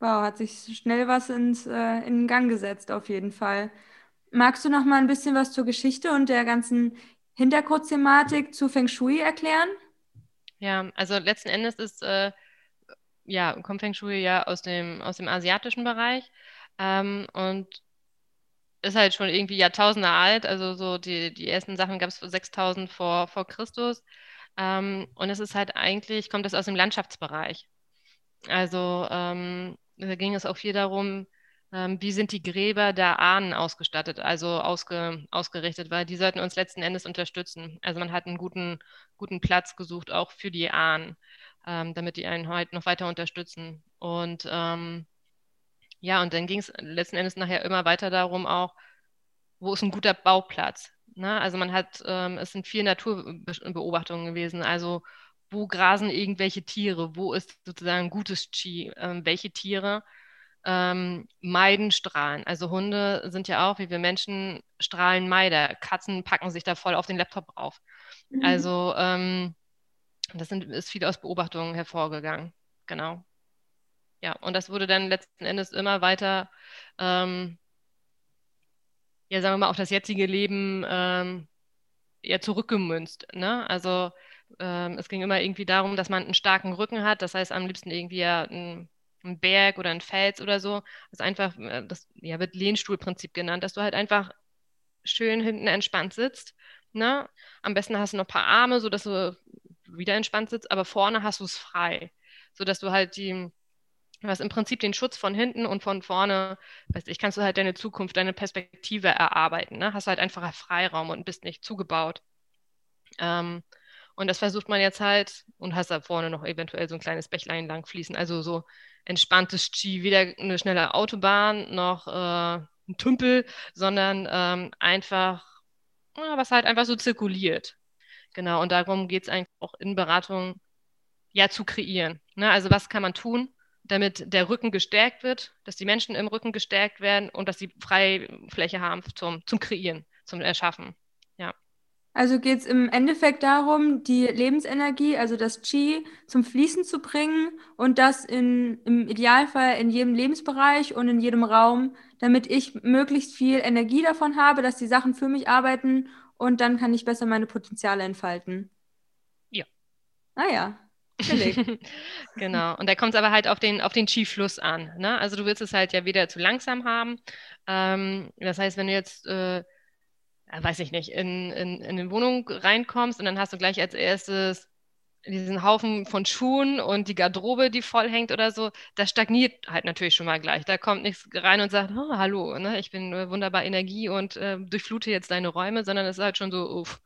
Wow, hat sich schnell was ins, äh, in Gang gesetzt, auf jeden Fall. Magst du noch mal ein bisschen was zur Geschichte und der ganzen Hintergrundthematik zu Feng Shui erklären? Ja, also letzten Endes ist, äh, ja, kommt Feng Shui ja aus dem, aus dem asiatischen Bereich ähm, und ist halt schon irgendwie Jahrtausende alt. Also so die, die ersten Sachen gab es 6000 vor, vor Christus. Ähm, und es ist halt eigentlich, kommt das aus dem Landschaftsbereich. Also ähm, da ging es auch viel darum, wie sind die Gräber der Ahnen ausgestattet, also ausge, ausgerichtet, weil die sollten uns letzten Endes unterstützen. Also man hat einen guten, guten Platz gesucht, auch für die Ahnen, ähm, damit die einen halt noch weiter unterstützen. Und ähm, ja, und dann ging es letzten Endes nachher immer weiter darum auch, wo ist ein guter Bauplatz? Ne? Also man hat, ähm, es sind viele Naturbeobachtungen gewesen, also wo grasen irgendwelche Tiere, wo ist sozusagen gutes Chi, ähm, welche Tiere ähm, meiden Strahlen. Also Hunde sind ja auch, wie wir Menschen, Strahlenmeider. Katzen packen sich da voll auf den Laptop drauf. Mhm. Also ähm, das sind, ist viel aus Beobachtungen hervorgegangen. Genau. Ja, und das wurde dann letzten Endes immer weiter, ähm, ja, sagen wir mal, auf das jetzige Leben ähm, ja zurückgemünzt. Ne? Also ähm, es ging immer irgendwie darum, dass man einen starken Rücken hat. Das heißt, am liebsten irgendwie ja ein, ein Berg oder ein Fels oder so. Das ist einfach, äh, das ja, wird Lehnstuhlprinzip genannt, dass du halt einfach schön hinten entspannt sitzt. Ne? Am besten hast du noch ein paar Arme, sodass du wieder entspannt sitzt, aber vorne hast du es frei, sodass du halt die, was im Prinzip den Schutz von hinten und von vorne, weißt ich, kannst du halt deine Zukunft, deine Perspektive erarbeiten. Ne? Hast halt einfach Freiraum und bist nicht zugebaut. Ähm, und das versucht man jetzt halt und hast da vorne noch eventuell so ein kleines Bächlein lang fließen. Also so entspanntes Ski, weder eine schnelle Autobahn noch äh, ein Tümpel, sondern ähm, einfach, ja, was halt einfach so zirkuliert. Genau, und darum geht es eigentlich auch in Beratung ja zu kreieren. Ne? Also was kann man tun, damit der Rücken gestärkt wird, dass die Menschen im Rücken gestärkt werden und dass sie Freifläche haben zum, zum Kreieren, zum Erschaffen. Also geht es im Endeffekt darum, die Lebensenergie, also das Qi, zum Fließen zu bringen und das in, im Idealfall in jedem Lebensbereich und in jedem Raum, damit ich möglichst viel Energie davon habe, dass die Sachen für mich arbeiten und dann kann ich besser meine Potenziale entfalten. Ja. Ah ja, genau. Und da kommt es aber halt auf den, auf den Chi-Fluss an. Ne? Also du willst es halt ja wieder zu langsam haben. Ähm, das heißt, wenn du jetzt, äh, weiß ich nicht, in, in, in eine Wohnung reinkommst und dann hast du gleich als erstes diesen Haufen von Schuhen und die Garderobe, die voll hängt oder so, das stagniert halt natürlich schon mal gleich. Da kommt nichts rein und sagt, oh, hallo, ne, ich bin äh, wunderbar Energie und äh, durchflute jetzt deine Räume, sondern es ist halt schon so, uff,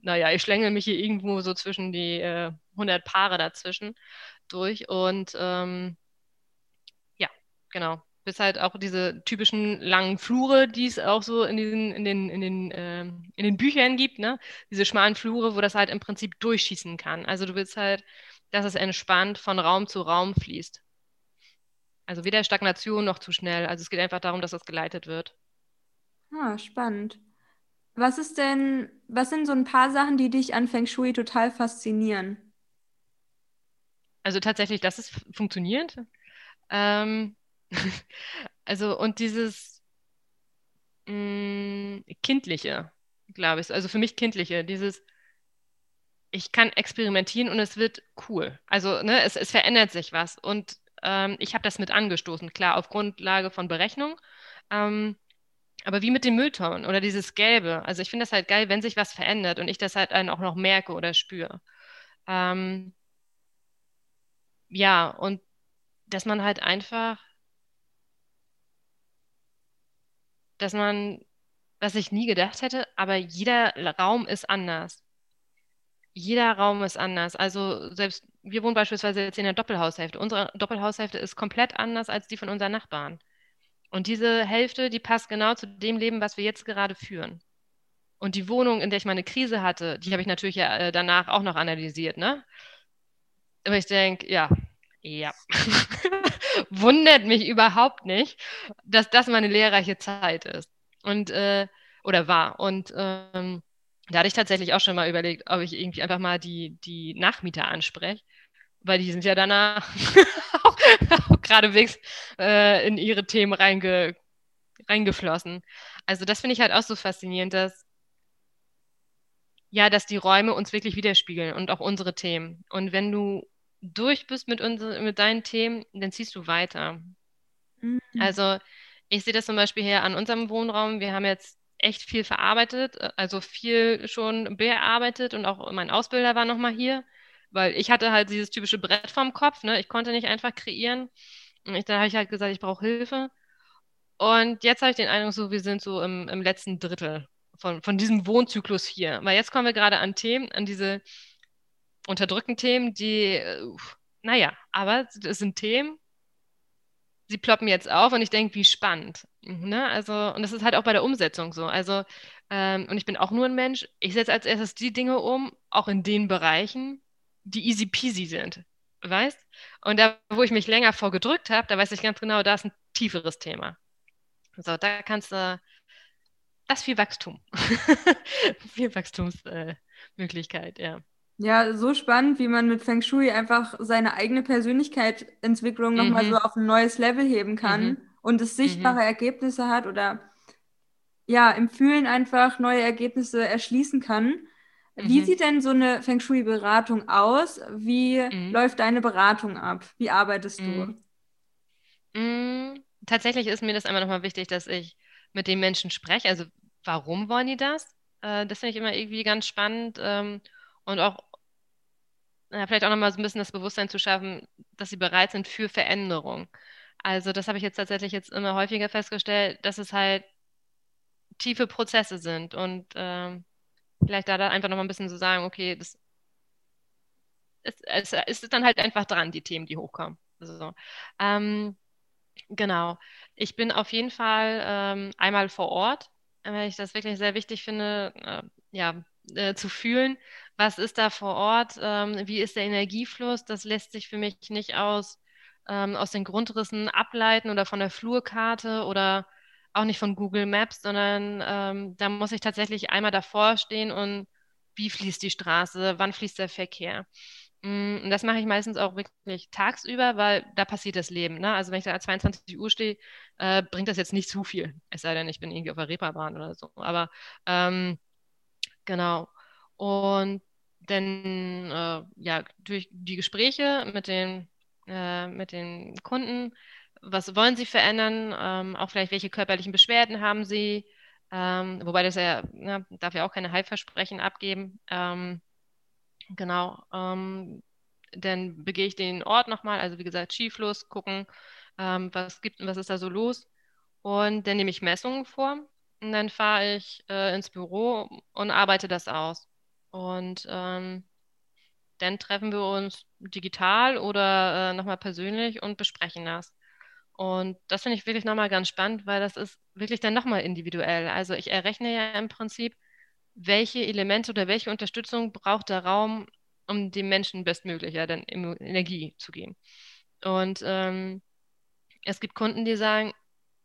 naja, ich schlänge mich hier irgendwo so zwischen die äh, 100 Paare dazwischen durch und ähm, ja, genau. Bis halt auch diese typischen langen Flure, die es auch so in, diesen, in, den, in, den, äh, in den Büchern gibt, ne? Diese schmalen Flure, wo das halt im Prinzip durchschießen kann. Also du willst halt, dass es entspannt von Raum zu Raum fließt. Also weder Stagnation noch zu schnell. Also es geht einfach darum, dass das geleitet wird. Ah, spannend. Was ist denn, was sind so ein paar Sachen, die dich an Feng Shui total faszinieren? Also tatsächlich, dass es funktioniert. Ähm, also und dieses mh, mm, kindliche, glaube ich, also für mich kindliche, dieses ich kann experimentieren und es wird cool. Also ne, es, es verändert sich was und ähm, ich habe das mit angestoßen, klar, auf Grundlage von Berechnung. Ähm, aber wie mit den Mülltonnen oder dieses Gelbe. Also ich finde das halt geil, wenn sich was verändert und ich das halt dann auch noch merke oder spüre. Ähm, ja, und dass man halt einfach, dass man, was ich nie gedacht hätte, aber jeder Raum ist anders. Jeder Raum ist anders. Also selbst wir wohnen beispielsweise jetzt in der Doppelhaushälfte. Unsere Doppelhaushälfte ist komplett anders als die von unseren Nachbarn. Und diese Hälfte, die passt genau zu dem Leben, was wir jetzt gerade führen. Und die Wohnung, in der ich meine Krise hatte, die habe ich natürlich ja äh, danach auch noch analysiert, ne? Aber ich denke, ja, ja. Wundert mich überhaupt nicht, dass das meine lehrreiche Zeit ist. Und, äh, oder war. Und ähm, da hatte ich tatsächlich auch schon mal überlegt, ob ich irgendwie einfach mal die, die Nachmieter anspreche weil die sind ja danach auch, geradewegs äh, in ihre Themen reinge, reingeflossen. Also das finde ich halt auch so faszinierend, dass ja, dass die Räume uns wirklich widerspiegeln und auch unsere Themen. Und wenn du durch bist mit, unsere, mit deinen Themen, dann ziehst du weiter. Mhm. Also ich sehe das zum Beispiel hier an unserem Wohnraum. Wir haben jetzt echt viel verarbeitet, also viel schon bearbeitet und auch mein Ausbilder war nochmal hier. Weil ich hatte halt dieses typische Brett vorm Kopf, ne? Ich konnte nicht einfach kreieren. Und ich, da habe ich halt gesagt, ich brauche Hilfe. Und jetzt habe ich den Eindruck, so wir sind so im, im letzten Drittel von, von diesem Wohnzyklus hier. Weil jetzt kommen wir gerade an Themen, an diese unterdrückten Themen, die, äh, naja, aber es sind Themen, sie ploppen jetzt auf und ich denke, wie spannend. Ne? Also, und das ist halt auch bei der Umsetzung so. Also, ähm, und ich bin auch nur ein Mensch. Ich setze als erstes die Dinge um, auch in den Bereichen, die easy peasy sind. Weißt? Und da, wo ich mich länger vorgedrückt habe, da weiß ich ganz genau, da ist ein tieferes Thema. So, da kannst du, das ist viel Wachstum. viel Wachstumsmöglichkeit, äh, ja. Ja, so spannend, wie man mit Feng Shui einfach seine eigene Persönlichkeitsentwicklung mhm. nochmal so auf ein neues Level heben kann mhm. und es sichtbare mhm. Ergebnisse hat oder ja, im Fühlen einfach neue Ergebnisse erschließen kann. Wie mhm. sieht denn so eine Feng Shui-Beratung aus? Wie mhm. läuft deine Beratung ab? Wie arbeitest du? Mhm. Tatsächlich ist mir das einmal nochmal wichtig, dass ich mit den Menschen spreche. Also, warum wollen die das? Äh, das finde ich immer irgendwie ganz spannend. Ähm, und auch ja, vielleicht auch nochmal so ein bisschen das Bewusstsein zu schaffen, dass sie bereit sind für Veränderung. Also das habe ich jetzt tatsächlich jetzt immer häufiger festgestellt, dass es halt tiefe Prozesse sind und ähm, vielleicht da, da einfach nochmal ein bisschen so sagen, okay, das es, ist dann halt einfach dran, die Themen, die hochkommen. Also, ähm, genau. Ich bin auf jeden Fall ähm, einmal vor Ort, weil ich das wirklich sehr wichtig finde, äh, ja, äh, zu fühlen, was ist da vor Ort, ähm, wie ist der Energiefluss. Das lässt sich für mich nicht aus, ähm, aus den Grundrissen ableiten oder von der Flurkarte oder auch nicht von Google Maps, sondern ähm, da muss ich tatsächlich einmal davor stehen und wie fließt die Straße, wann fließt der Verkehr. Mm, und das mache ich meistens auch wirklich tagsüber, weil da passiert das Leben. Ne? Also wenn ich da 22 Uhr stehe, äh, bringt das jetzt nicht zu viel. Es sei denn, ich bin irgendwie auf der Reeperbahn oder so. Aber ähm, genau. Und denn äh, ja, durch die Gespräche mit den, äh, mit den Kunden, was wollen sie verändern, ähm, auch vielleicht welche körperlichen Beschwerden haben sie, ähm, wobei das ja, ne, darf ja auch keine Heilversprechen abgeben. Ähm, genau. Ähm, dann begehe ich den Ort nochmal, also wie gesagt, Skifluss, gucken, ähm, was gibt was ist da so los. Und dann nehme ich Messungen vor und dann fahre ich äh, ins Büro und arbeite das aus. Und ähm, dann treffen wir uns digital oder äh, nochmal persönlich und besprechen das. Und das finde ich wirklich nochmal ganz spannend, weil das ist wirklich dann nochmal individuell. Also ich errechne ja im Prinzip, welche Elemente oder welche Unterstützung braucht der Raum, um dem Menschen bestmöglich ja, dann Energie zu geben. Und ähm, es gibt Kunden, die sagen,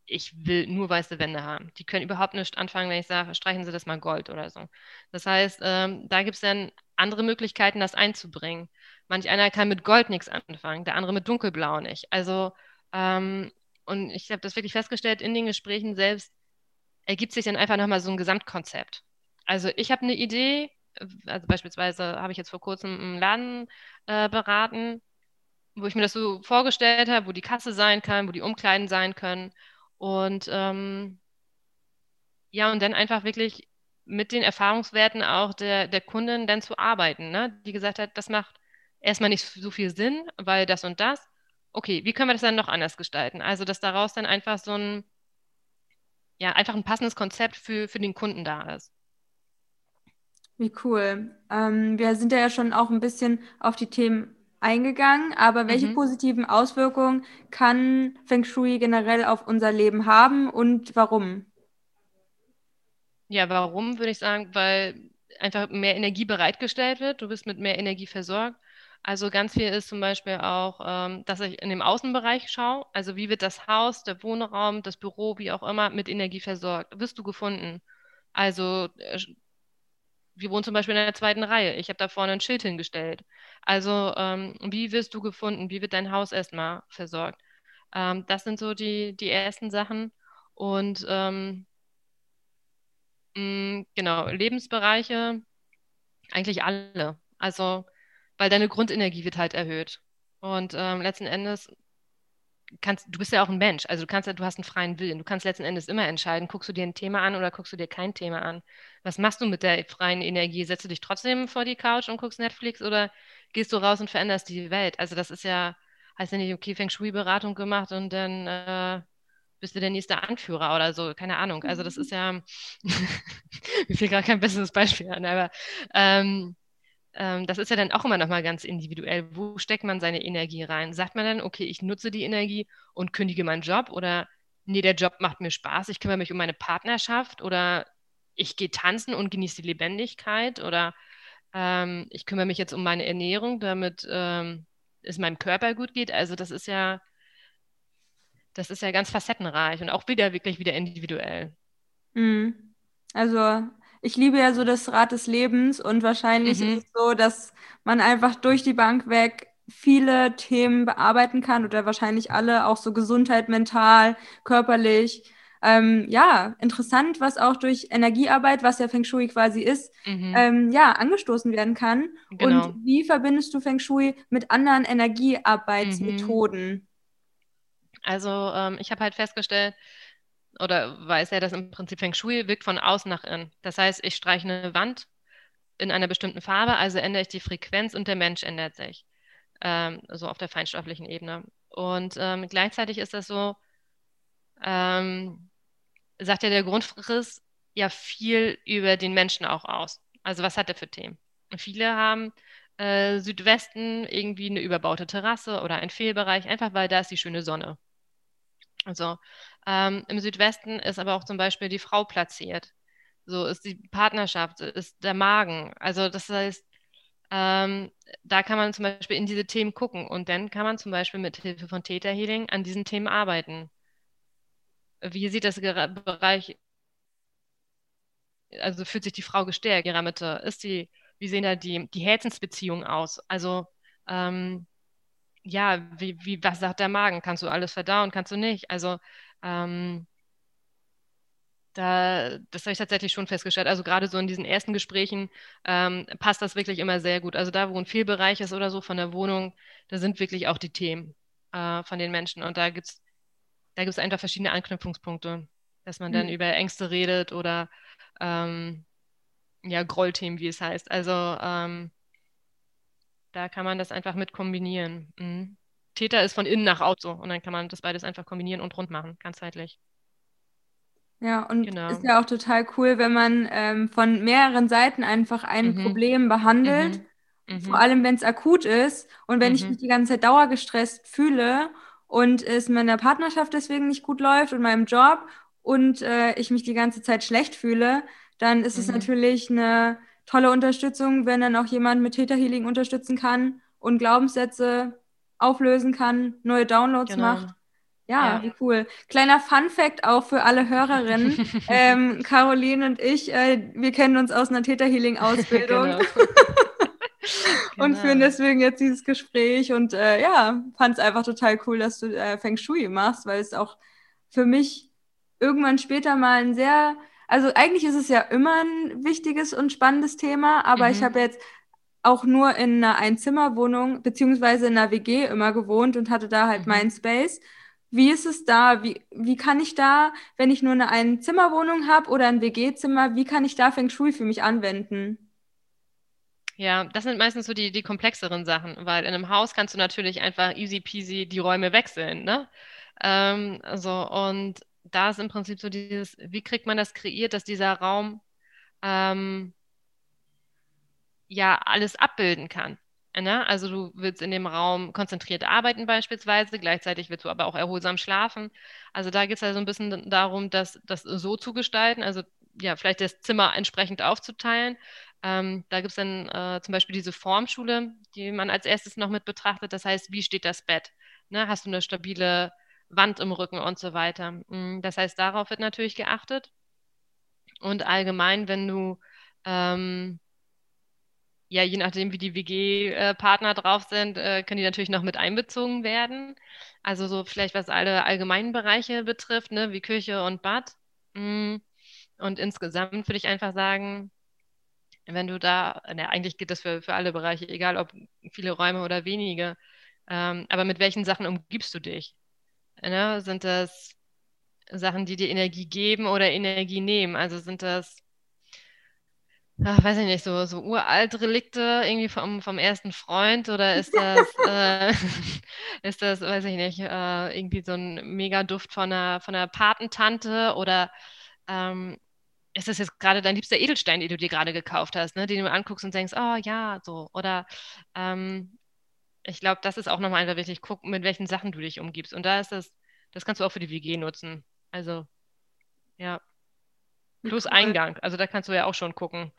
ich will nur weiße Wände haben. Die können überhaupt nicht anfangen, wenn ich sage, streichen Sie das mal Gold oder so. Das heißt, ähm, da gibt es dann andere Möglichkeiten, das einzubringen. Manch einer kann mit Gold nichts anfangen, der andere mit Dunkelblau nicht. Also, ähm, und ich habe das wirklich festgestellt, in den Gesprächen selbst ergibt sich dann einfach nochmal so ein Gesamtkonzept. Also ich habe eine Idee, also beispielsweise habe ich jetzt vor kurzem einen Laden äh, beraten, wo ich mir das so vorgestellt habe, wo die Kasse sein kann, wo die Umkleiden sein können. Und ähm, ja, und dann einfach wirklich mit den Erfahrungswerten auch der, der Kundin dann zu arbeiten, ne? die gesagt hat, das macht erstmal nicht so viel Sinn, weil das und das. Okay, wie können wir das dann noch anders gestalten? Also, dass daraus dann einfach so ein, ja, einfach ein passendes Konzept für, für den Kunden da ist. Wie cool. Ähm, wir sind ja schon auch ein bisschen auf die Themen eingegangen, aber welche mhm. positiven Auswirkungen kann Feng Shui generell auf unser Leben haben und warum? Ja, warum würde ich sagen, weil einfach mehr Energie bereitgestellt wird. Du bist mit mehr Energie versorgt. Also ganz viel ist zum Beispiel auch, ähm, dass ich in dem Außenbereich schaue. Also wie wird das Haus, der Wohnraum, das Büro, wie auch immer, mit Energie versorgt? Wirst du gefunden? Also äh, wir wohnen zum Beispiel in der zweiten Reihe. Ich habe da vorne ein Schild hingestellt. Also, ähm, wie wirst du gefunden? Wie wird dein Haus erstmal versorgt? Ähm, das sind so die, die ersten Sachen. Und ähm, mh, mm, genau, Lebensbereiche, eigentlich alle. Also, weil deine Grundenergie wird halt erhöht. Und ähm, letzten Endes kannst, du bist ja auch ein Mensch, also du kannst du hast einen freien Willen. Du kannst letzten Endes immer entscheiden, guckst du dir ein Thema an oder guckst du dir kein Thema an. Was machst du mit der freien Energie? Setzt du dich trotzdem vor die Couch und guckst Netflix oder gehst du raus und veränderst die Welt? Also das ist ja, heißt ja nicht, okay, Feng Shui-Beratung gemacht und dann äh, bist du der nächste Anführer oder so, keine Ahnung. Also das ist ja, mir fehlt gerade kein besseres Beispiel an, aber ähm, das ist ja dann auch immer nochmal ganz individuell. Wo steckt man seine Energie rein? Sagt man dann, okay, ich nutze die Energie und kündige meinen Job oder nee, der Job macht mir Spaß, ich kümmere mich um meine Partnerschaft oder ich gehe tanzen und genieße die Lebendigkeit oder ähm, ich kümmere mich jetzt um meine Ernährung, damit ähm, es meinem Körper gut geht. Also das ist ja, das ist ja ganz facettenreich und auch wieder wirklich wieder individuell. Mhm. Also ich liebe ja so das Rad des Lebens und wahrscheinlich mhm. ist es so, dass man einfach durch die Bank weg viele Themen bearbeiten kann oder wahrscheinlich alle, auch so Gesundheit, mental, körperlich. Ähm, ja, interessant, was auch durch Energiearbeit, was ja Feng Shui quasi ist, mhm. ähm, ja, angestoßen werden kann. Genau. Und wie verbindest du Feng Shui mit anderen Energiearbeitsmethoden? Mhm. Also ähm, ich habe halt festgestellt, oder weiß ja, dass im Prinzip Feng Shui wirkt von außen nach innen. Das heißt, ich streiche eine Wand in einer bestimmten Farbe, also ändere ich die Frequenz und der Mensch ändert sich. Ähm, so auf der feinstofflichen Ebene. Und ähm, gleichzeitig ist das so, ähm, sagt ja der Grundriss ja viel über den Menschen auch aus. Also was hat er für Themen? Und viele haben äh, Südwesten irgendwie eine überbaute Terrasse oder einen Fehlbereich, einfach weil da ist die schöne Sonne. Also ähm, im Südwesten ist aber auch zum Beispiel die Frau platziert. So ist die Partnerschaft, ist der Magen. Also das heißt, ähm, da kann man zum Beispiel in diese Themen gucken und dann kann man zum Beispiel mit Hilfe von Theta Healing an diesen Themen arbeiten. Wie sieht das Bereich, also fühlt sich die Frau gestärkt, ihrer Mitte? Ist die, wie sehen da die, die Herzensbeziehungen aus? Also ähm, ja, wie, wie, was sagt der Magen? Kannst du alles verdauen? Kannst du nicht? Also ähm, da, das habe ich tatsächlich schon festgestellt. Also gerade so in diesen ersten Gesprächen ähm, passt das wirklich immer sehr gut. Also da, wo ein Fehlbereich ist oder so von der Wohnung, da sind wirklich auch die Themen äh, von den Menschen. Und da gibt es da gibt's einfach verschiedene Anknüpfungspunkte, dass man mhm. dann über Ängste redet oder ähm, ja, Grollthemen, wie es heißt. Also ähm, da kann man das einfach mit kombinieren. Mhm. Täter ist von innen nach außen so und dann kann man das beides einfach kombinieren und rund machen, ganzheitlich. Ja, und genau. ist ja auch total cool, wenn man ähm, von mehreren Seiten einfach ein mhm. Problem behandelt, mhm. vor allem wenn es akut ist und wenn ich mhm. mich die ganze Zeit dauergestresst fühle und es meiner Partnerschaft deswegen nicht gut läuft und meinem Job und äh, ich mich die ganze Zeit schlecht fühle, dann ist es mhm. natürlich eine tolle Unterstützung, wenn dann auch jemand mit Theta Healing unterstützen kann und Glaubenssätze auflösen kann, neue Downloads genau. macht. Ja, ja, wie cool. Kleiner Fun Fact auch für alle Hörerinnen. ähm, Caroline und ich, äh, wir kennen uns aus einer Theta Healing Ausbildung. genau. und genau. führen deswegen jetzt dieses Gespräch und äh, ja, fand es einfach total cool, dass du äh, Feng Shui machst, weil es auch für mich irgendwann später mal ein sehr, also eigentlich ist es ja immer ein wichtiges und spannendes Thema, aber mhm. ich habe jetzt auch nur in einer Einzimmerwohnung beziehungsweise in einer WG immer gewohnt und hatte da halt mhm. meinen Space. Wie ist es da? Wie, wie kann ich da, wenn ich nur eine Einzimmerwohnung habe oder ein WG-Zimmer, wie kann ich da Feng Shui für mich anwenden? Ja, das sind meistens so die, die komplexeren Sachen, weil in einem Haus kannst du natürlich einfach easy peasy die Räume wechseln, ne? Ähm, so, und da ist im Prinzip so dieses, wie kriegt man das kreiert, dass dieser Raum ähm, ja alles abbilden kann. Ne? Also du willst in dem Raum konzentriert arbeiten beispielsweise, gleichzeitig willst du aber auch erholsam schlafen. Also da geht es ja so ein bisschen darum, das, das so zu gestalten, also ja, vielleicht das Zimmer entsprechend aufzuteilen. Ähm, da gibt es dann äh, zum Beispiel diese Formschule, die man als erstes noch mit betrachtet. Das heißt, wie steht das Bett? Ne? Hast du eine stabile Wand im Rücken und so weiter? Mm, das heißt, darauf wird natürlich geachtet. Und allgemein, wenn du ähm, ja, je nachdem, wie die WG-Partner drauf sind, äh, können die natürlich noch mit einbezogen werden. Also so vielleicht was alle allgemeinen Bereiche betrifft, ne, wie Küche und Bad. Mm. Und insgesamt würde ich einfach sagen, wenn du da, ne, eigentlich geht das für, für alle Bereiche, egal ob viele Räume oder wenige, ähm, aber mit welchen Sachen umgibst du dich? Ne? Sind das Sachen, die dir Energie geben oder Energie nehmen? Also sind das ach, weiß ich nicht, so, so uralte Relikte irgendwie vom, vom ersten Freund oder ist das, äh, ist das, weiß ich nicht, äh, irgendwie so ein Mega-Duft von einer, von einer Patentante oder ähm, ist das jetzt gerade dein liebster Edelstein, den du dir gerade gekauft hast, ne? den du anguckst und denkst, oh ja, so. Oder ähm, ich glaube, das ist auch nochmal einfach wichtig, guck, mit welchen Sachen du dich umgibst. Und da ist das, das kannst du auch für die WG nutzen. Also, ja. Plus Eingang. Also da kannst du ja auch schon gucken.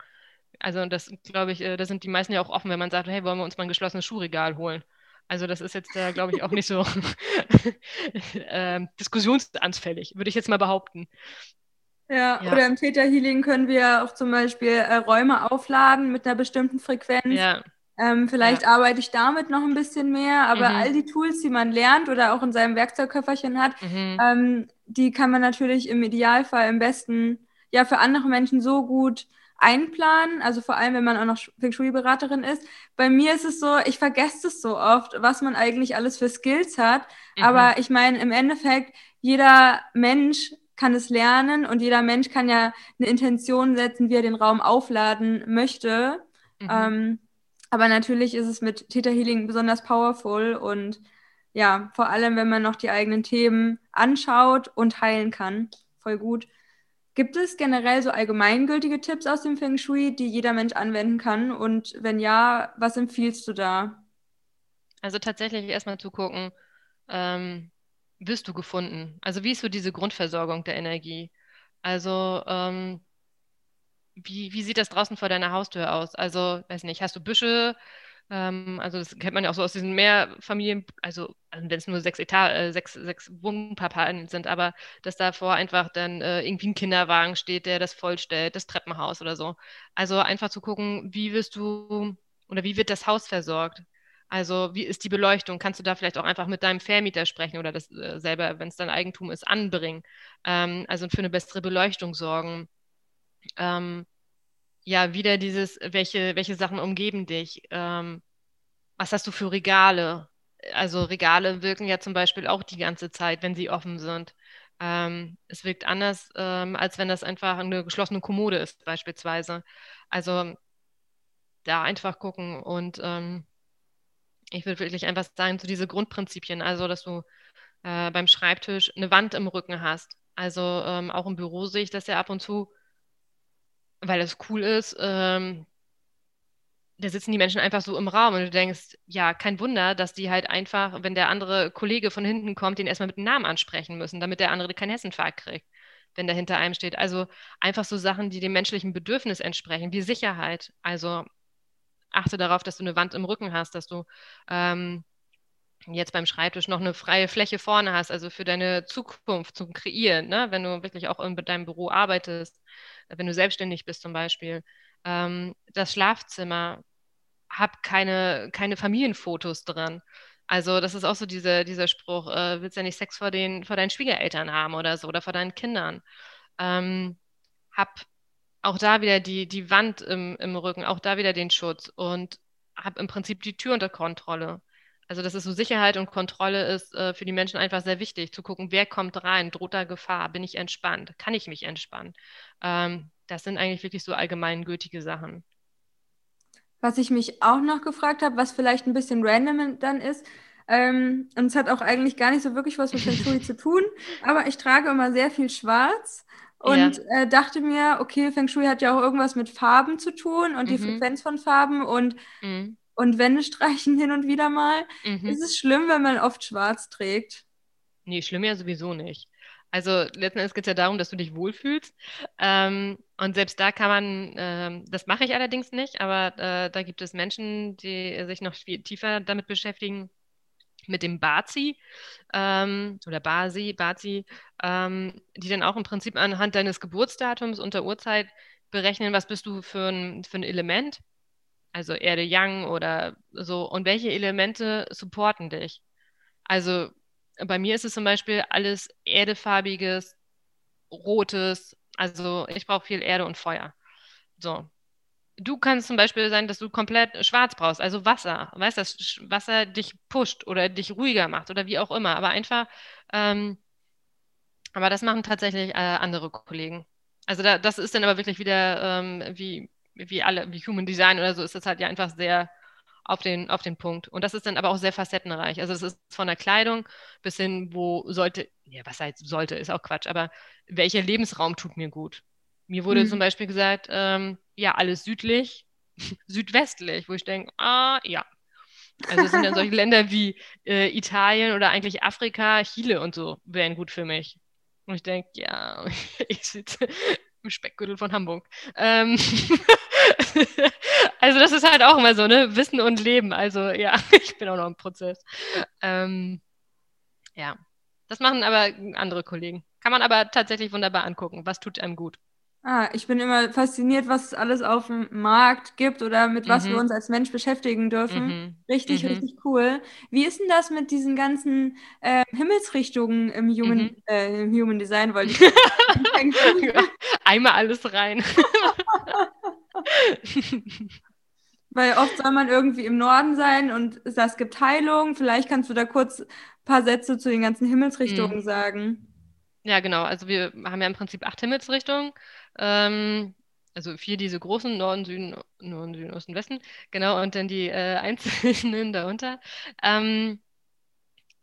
Also das glaube ich, äh, da sind die meisten ja auch offen, wenn man sagt, hey, wollen wir uns mal ein geschlossenes Schuhregal holen? Also das ist jetzt, äh, glaube ich, auch nicht so äh, diskussionsanfällig, würde ich jetzt mal behaupten. Ja, ja, oder im Theta Healing können wir auch zum Beispiel äh, Räume aufladen mit einer bestimmten Frequenz. Ja. Ähm, vielleicht ja. arbeite ich damit noch ein bisschen mehr, aber mhm. all die Tools, die man lernt oder auch in seinem Werkzeugköfferchen hat, mhm. ähm, die kann man natürlich im Idealfall im besten ja für andere Menschen so gut einplanen, also vor allem, wenn man auch noch Feng Shui-Beraterin ist. Bei mir ist es so, ich vergesse es so oft, was man eigentlich alles für Skills hat. Mhm. Aber ich meine, im Endeffekt, jeder Mensch kann es lernen und jeder Mensch kann ja eine Intention setzen, wie er den Raum aufladen möchte. Mhm. Ähm, aber natürlich ist es mit Theta Healing besonders powerful und ja, vor allem, wenn man noch die eigenen Themen anschaut und heilen kann. Voll gut. Gibt es generell so allgemeingültige Tipps aus dem Feng Shui, die jeder Mensch anwenden kann? Und wenn ja, was empfiehlst du da? Also tatsächlich erstmal zu gucken, ähm, wirst du gefunden? Also wie ist so diese Grundversorgung der Energie? Also ähm, wie, wie sieht das draußen vor deiner Haustür aus? Also, weiß nicht, hast du Büsche? Ähm, also das kennt man ja auch so aus diesen Mehrfamilien, also, also wenn es nur sechs Etat, äh, sechs, sechs Wohnpaaren sind, aber dass davor einfach dann äh, irgendwie ein Kinderwagen steht, der das vollstellt, das Treppenhaus oder so. Also einfach zu gucken, wie wirst du oder wie wird das Haus versorgt? Also wie ist die Beleuchtung? Kannst du da vielleicht auch einfach mit deinem Vermieter sprechen oder das äh, selber, wenn es dein Eigentum ist, anbringen? Ähm, also für eine bessere Beleuchtung sorgen. Ähm, ja, wieder dieses, welche, welche Sachen umgeben dich? Ähm, was hast du für Regale? Also Regale wirken ja zum Beispiel auch die ganze Zeit, wenn sie offen sind. Ähm, es wirkt anders, ähm, als wenn das einfach eine geschlossene Kommode ist, beispielsweise. Also da einfach gucken und ähm, ich würde wirklich einfach sagen, so diese Grundprinzipien, also dass du äh, beim Schreibtisch eine Wand im Rücken hast. Also ähm, auch im Büro sehe ich das ja ab und zu, weil es cool ist, ähm, da sitzen die Menschen einfach so im Raum und du denkst, ja, kein Wunder, dass die halt einfach, wenn der andere Kollege von hinten kommt, den erstmal mit dem Namen ansprechen müssen, damit der andere keinen Hessenfahrt kriegt, wenn der hinter einem steht. Also einfach so Sachen, die dem menschlichen Bedürfnis entsprechen, wie Sicherheit. Also achte darauf, dass du eine Wand im Rücken hast, dass du ähm, jetzt beim Schreibtisch noch eine freie Fläche vorne hast, also für deine Zukunft zum Kreieren, ne? wenn du wirklich auch in deinem Büro arbeitest, wenn du selbstständig bist zum Beispiel. Ähm, das Schlafzimmer, hab keine, keine Familienfotos drin. Also das ist auch so diese, dieser Spruch, äh, willst ja nicht Sex vor, den, vor deinen Schwiegereltern haben oder so oder vor deinen Kindern. Ähm, hab auch da wieder die, die Wand im, im Rücken, auch da wieder den Schutz und hab im Prinzip die Tür unter Kontrolle. Also, dass es so Sicherheit und Kontrolle ist äh, für die Menschen einfach sehr wichtig, zu gucken, wer kommt rein, droht da Gefahr, bin ich entspannt, kann ich mich entspannen. Ähm, das sind eigentlich wirklich so allgemeingültige Sachen. Was ich mich auch noch gefragt habe, was vielleicht ein bisschen random dann ist, ähm, und es hat auch eigentlich gar nicht so wirklich was mit Feng Shui zu tun, aber ich trage immer sehr viel Schwarz und ja. äh, dachte mir, okay, Feng Shui hat ja auch irgendwas mit Farben zu tun und mhm. die Frequenz von Farben und mhm und Wände streichen hin und wieder mal. Mhm. Ist es schlimm, wenn man oft schwarz trägt? Nee, schlimm ja sowieso nicht. Also letzten Endes geht es ja darum, dass du dich wohlfühlst. Ähm, und selbst da kann man, ähm, das mache ich allerdings nicht, aber äh, da gibt es Menschen, die sich noch viel tiefer damit beschäftigen, mit dem Bazi ähm, oder Basi, Bazi, ähm, die dann auch im Prinzip anhand deines Geburtsdatums und der Uhrzeit berechnen, was bist du für ein, für ein Element also Erde Yang oder so. Und welche Elemente supporten dich? Also bei mir ist es zum Beispiel alles erdefarbiges, rotes. Also ich brauche viel Erde und Feuer. So. Du kannst zum Beispiel sein, dass du komplett schwarz brauchst, also Wasser. Weißt du, dass Wasser dich pusht oder dich ruhiger macht oder wie auch immer. Aber einfach, ähm, aber das machen tatsächlich äh, andere Kollegen. Also da, das ist dann aber wirklich wieder ähm, wie wie alle, wie Human Design oder so, ist das halt ja einfach sehr auf den, auf den Punkt. Und das ist dann aber auch sehr facettenreich. Also es ist von der Kleidung bis hin, wo sollte, ja, was heißt sollte, ist auch Quatsch, aber welcher Lebensraum tut mir gut? Mir wurde mhm. zum Beispiel gesagt, ähm, ja, alles südlich, südwestlich, wo ich denke, ah, ja. Also es sind dann solche Länder wie äh, Italien oder eigentlich Afrika, Chile und so wären gut für mich. Und ich denke, ja, ich sitze im Speckgürtel von Hamburg. Ähm also das ist halt auch immer so, ne? Wissen und Leben. Also ja, ich bin auch noch im Prozess. Ähm, ja, das machen aber andere Kollegen. Kann man aber tatsächlich wunderbar angucken. Was tut einem gut? Ah, ich bin immer fasziniert, was es alles auf dem Markt gibt oder mit was wir mhm. uns als Mensch beschäftigen dürfen. Mhm. Richtig, Mhm. richtig cool. Wie ist denn das mit diesen ganzen äh, Himmelsrichtungen im Human, Mhm. äh, im Human Design, wollte ich Einmal alles rein. Weil oft soll man irgendwie im Norden sein und es gibt Heilung. Vielleicht kannst du da kurz ein paar Sätze zu den ganzen Himmelsrichtungen Mhm. sagen. Ja, genau. Also wir haben ja im Prinzip acht Himmelsrichtungen. Ähm, also vier diese großen, Norden, Süden, Norden, Süden, Osten, Westen. Genau, und dann die äh, einzelnen darunter. Ähm,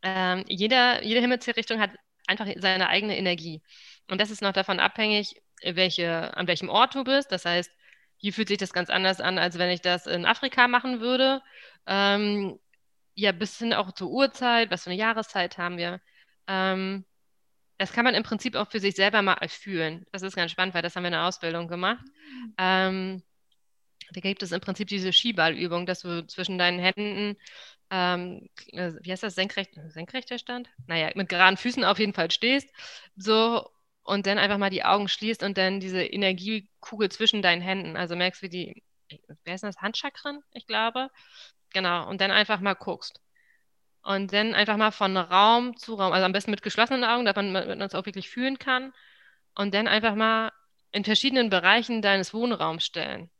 ähm, jeder, jede Himmelsrichtung hat einfach seine eigene Energie. Und das ist noch davon abhängig, welche, an welchem Ort du bist. Das heißt, hier fühlt sich das ganz anders an, als wenn ich das in Afrika machen würde. Ähm, ja, bis hin auch zur Uhrzeit, was für eine Jahreszeit haben wir. Ähm, das kann man im Prinzip auch für sich selber mal fühlen. Das ist ganz spannend, weil das haben wir in der Ausbildung gemacht. Mhm. Ähm, da gibt es im Prinzip diese Skiballübung, dass du zwischen deinen Händen, ähm, äh, wie heißt das, senkrecht, senkrechter Stand? Naja, mit geraden Füßen auf jeden Fall stehst, so und dann einfach mal die Augen schließt und dann diese Energiekugel zwischen deinen Händen, also merkst, wie die, wer ist das, Handchakren, ich glaube, genau, und dann einfach mal guckst. Und dann einfach mal von Raum zu Raum, also am besten mit geschlossenen Augen, damit man es auch wirklich fühlen kann. Und dann einfach mal in verschiedenen Bereichen deines Wohnraums stellen.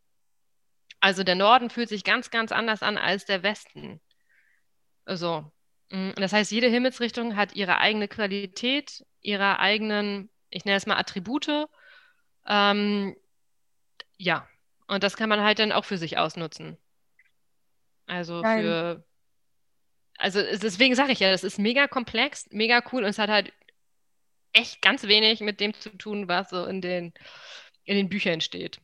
Also der Norden fühlt sich ganz, ganz anders an als der Westen. So. Mm, das heißt, jede Himmelsrichtung hat ihre eigene Qualität, ihre eigenen, ich nenne es mal Attribute. Ähm, ja, und das kann man halt dann auch für sich ausnutzen. Also Geil. für also deswegen sage ich ja, das ist mega komplex, mega cool und es hat halt echt ganz wenig mit dem zu tun, was so in den, in den Büchern steht.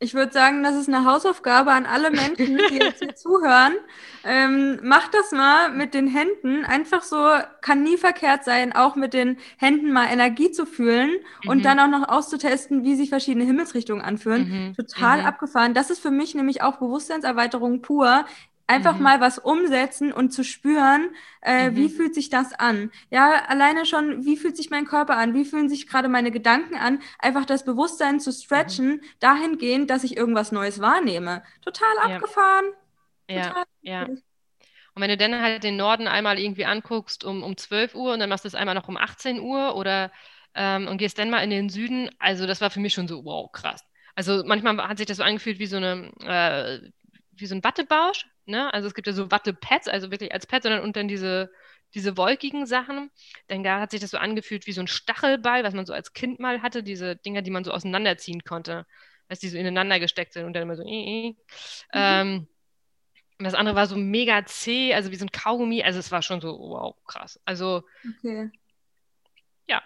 Ich würde sagen, das ist eine Hausaufgabe an alle Menschen, die jetzt hier zuhören. Ähm, macht das mal mit den Händen. Einfach so, kann nie verkehrt sein, auch mit den Händen mal Energie zu fühlen mhm. und dann auch noch auszutesten, wie sich verschiedene Himmelsrichtungen anfühlen. Mhm. Total mhm. abgefahren. Das ist für mich nämlich auch Bewusstseinserweiterung pur einfach mhm. mal was umsetzen und zu spüren, äh, mhm. wie fühlt sich das an? Ja, alleine schon, wie fühlt sich mein Körper an? Wie fühlen sich gerade meine Gedanken an? Einfach das Bewusstsein zu stretchen, mhm. dahingehend, dass ich irgendwas Neues wahrnehme. Total ja. abgefahren. Total ja, ja. Und wenn du dann halt den Norden einmal irgendwie anguckst um, um 12 Uhr und dann machst du es einmal noch um 18 Uhr oder ähm, und gehst dann mal in den Süden, also das war für mich schon so, wow, krass. Also manchmal hat sich das so angefühlt wie so eine, äh, wie so ein Wattebausch, ne? Also es gibt ja so Wattepads, also wirklich als Pad, sondern und dann diese, diese wolkigen Sachen. Dann da hat sich das so angefühlt wie so ein Stachelball, was man so als Kind mal hatte, diese Dinger, die man so auseinanderziehen konnte, dass die so ineinander gesteckt sind und dann immer so. Äh, äh. Mhm. Ähm, und das andere war so mega zäh, also wie so ein Kaugummi. Also es war schon so, wow, krass. Also okay. ja.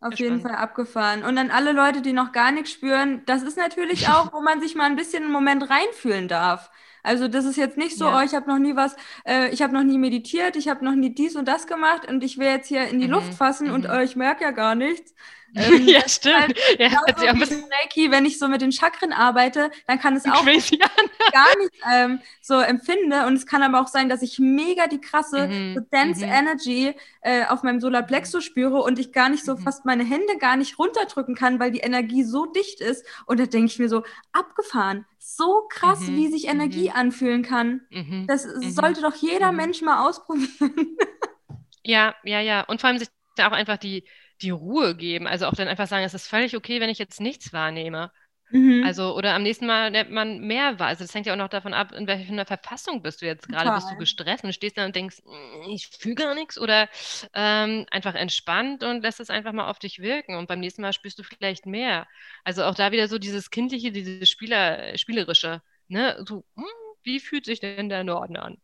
Auf jeden Fall abgefahren. Und dann alle Leute, die noch gar nichts spüren, das ist natürlich auch, wo man sich mal ein bisschen einen Moment reinfühlen darf. Also das ist jetzt nicht so, ja. oh, ich habe noch nie was, äh, ich habe noch nie meditiert, ich habe noch nie dies und das gemacht und ich will jetzt hier in die mhm. Luft fassen mhm. und äh, ich merke ja gar nichts. Ähm, ja, stimmt. Ja, hat sie auch ein bisschen Reiki, wenn ich so mit den Chakren arbeite, dann kann es auch gar nicht ähm, so empfinde. Und es kann aber auch sein, dass ich mega die krasse mhm. so Dance mhm. Energy äh, auf meinem Solarplexus spüre und ich gar nicht so mhm. fast meine Hände gar nicht runterdrücken kann, weil die Energie so dicht ist. Und da denke ich mir so, abgefahren so krass, mhm, wie sich Energie mhm. anfühlen kann. Mhm, das sollte doch jeder. Mensch mal ausprobieren. ja, ja, ja. Und vor allem sich da auch einfach die, die Ruhe geben. Also auch dann einfach sagen, es ist völlig okay, wenn ich jetzt nichts wahrnehme. Mhm. Also, oder am nächsten Mal nimmt man mehr wahr. Also, das hängt ja auch noch davon ab, in welcher Verfassung bist du jetzt gerade. Bist du gestresst und stehst da und denkst, mm, ich fühle gar nichts oder ähm, einfach entspannt und lässt es einfach mal auf dich wirken. Und beim nächsten Mal spürst du vielleicht mehr. Also, auch da wieder so dieses Kindliche, dieses Spieler, Spielerische. Ne? So, hm, wie fühlt sich denn der Norden an?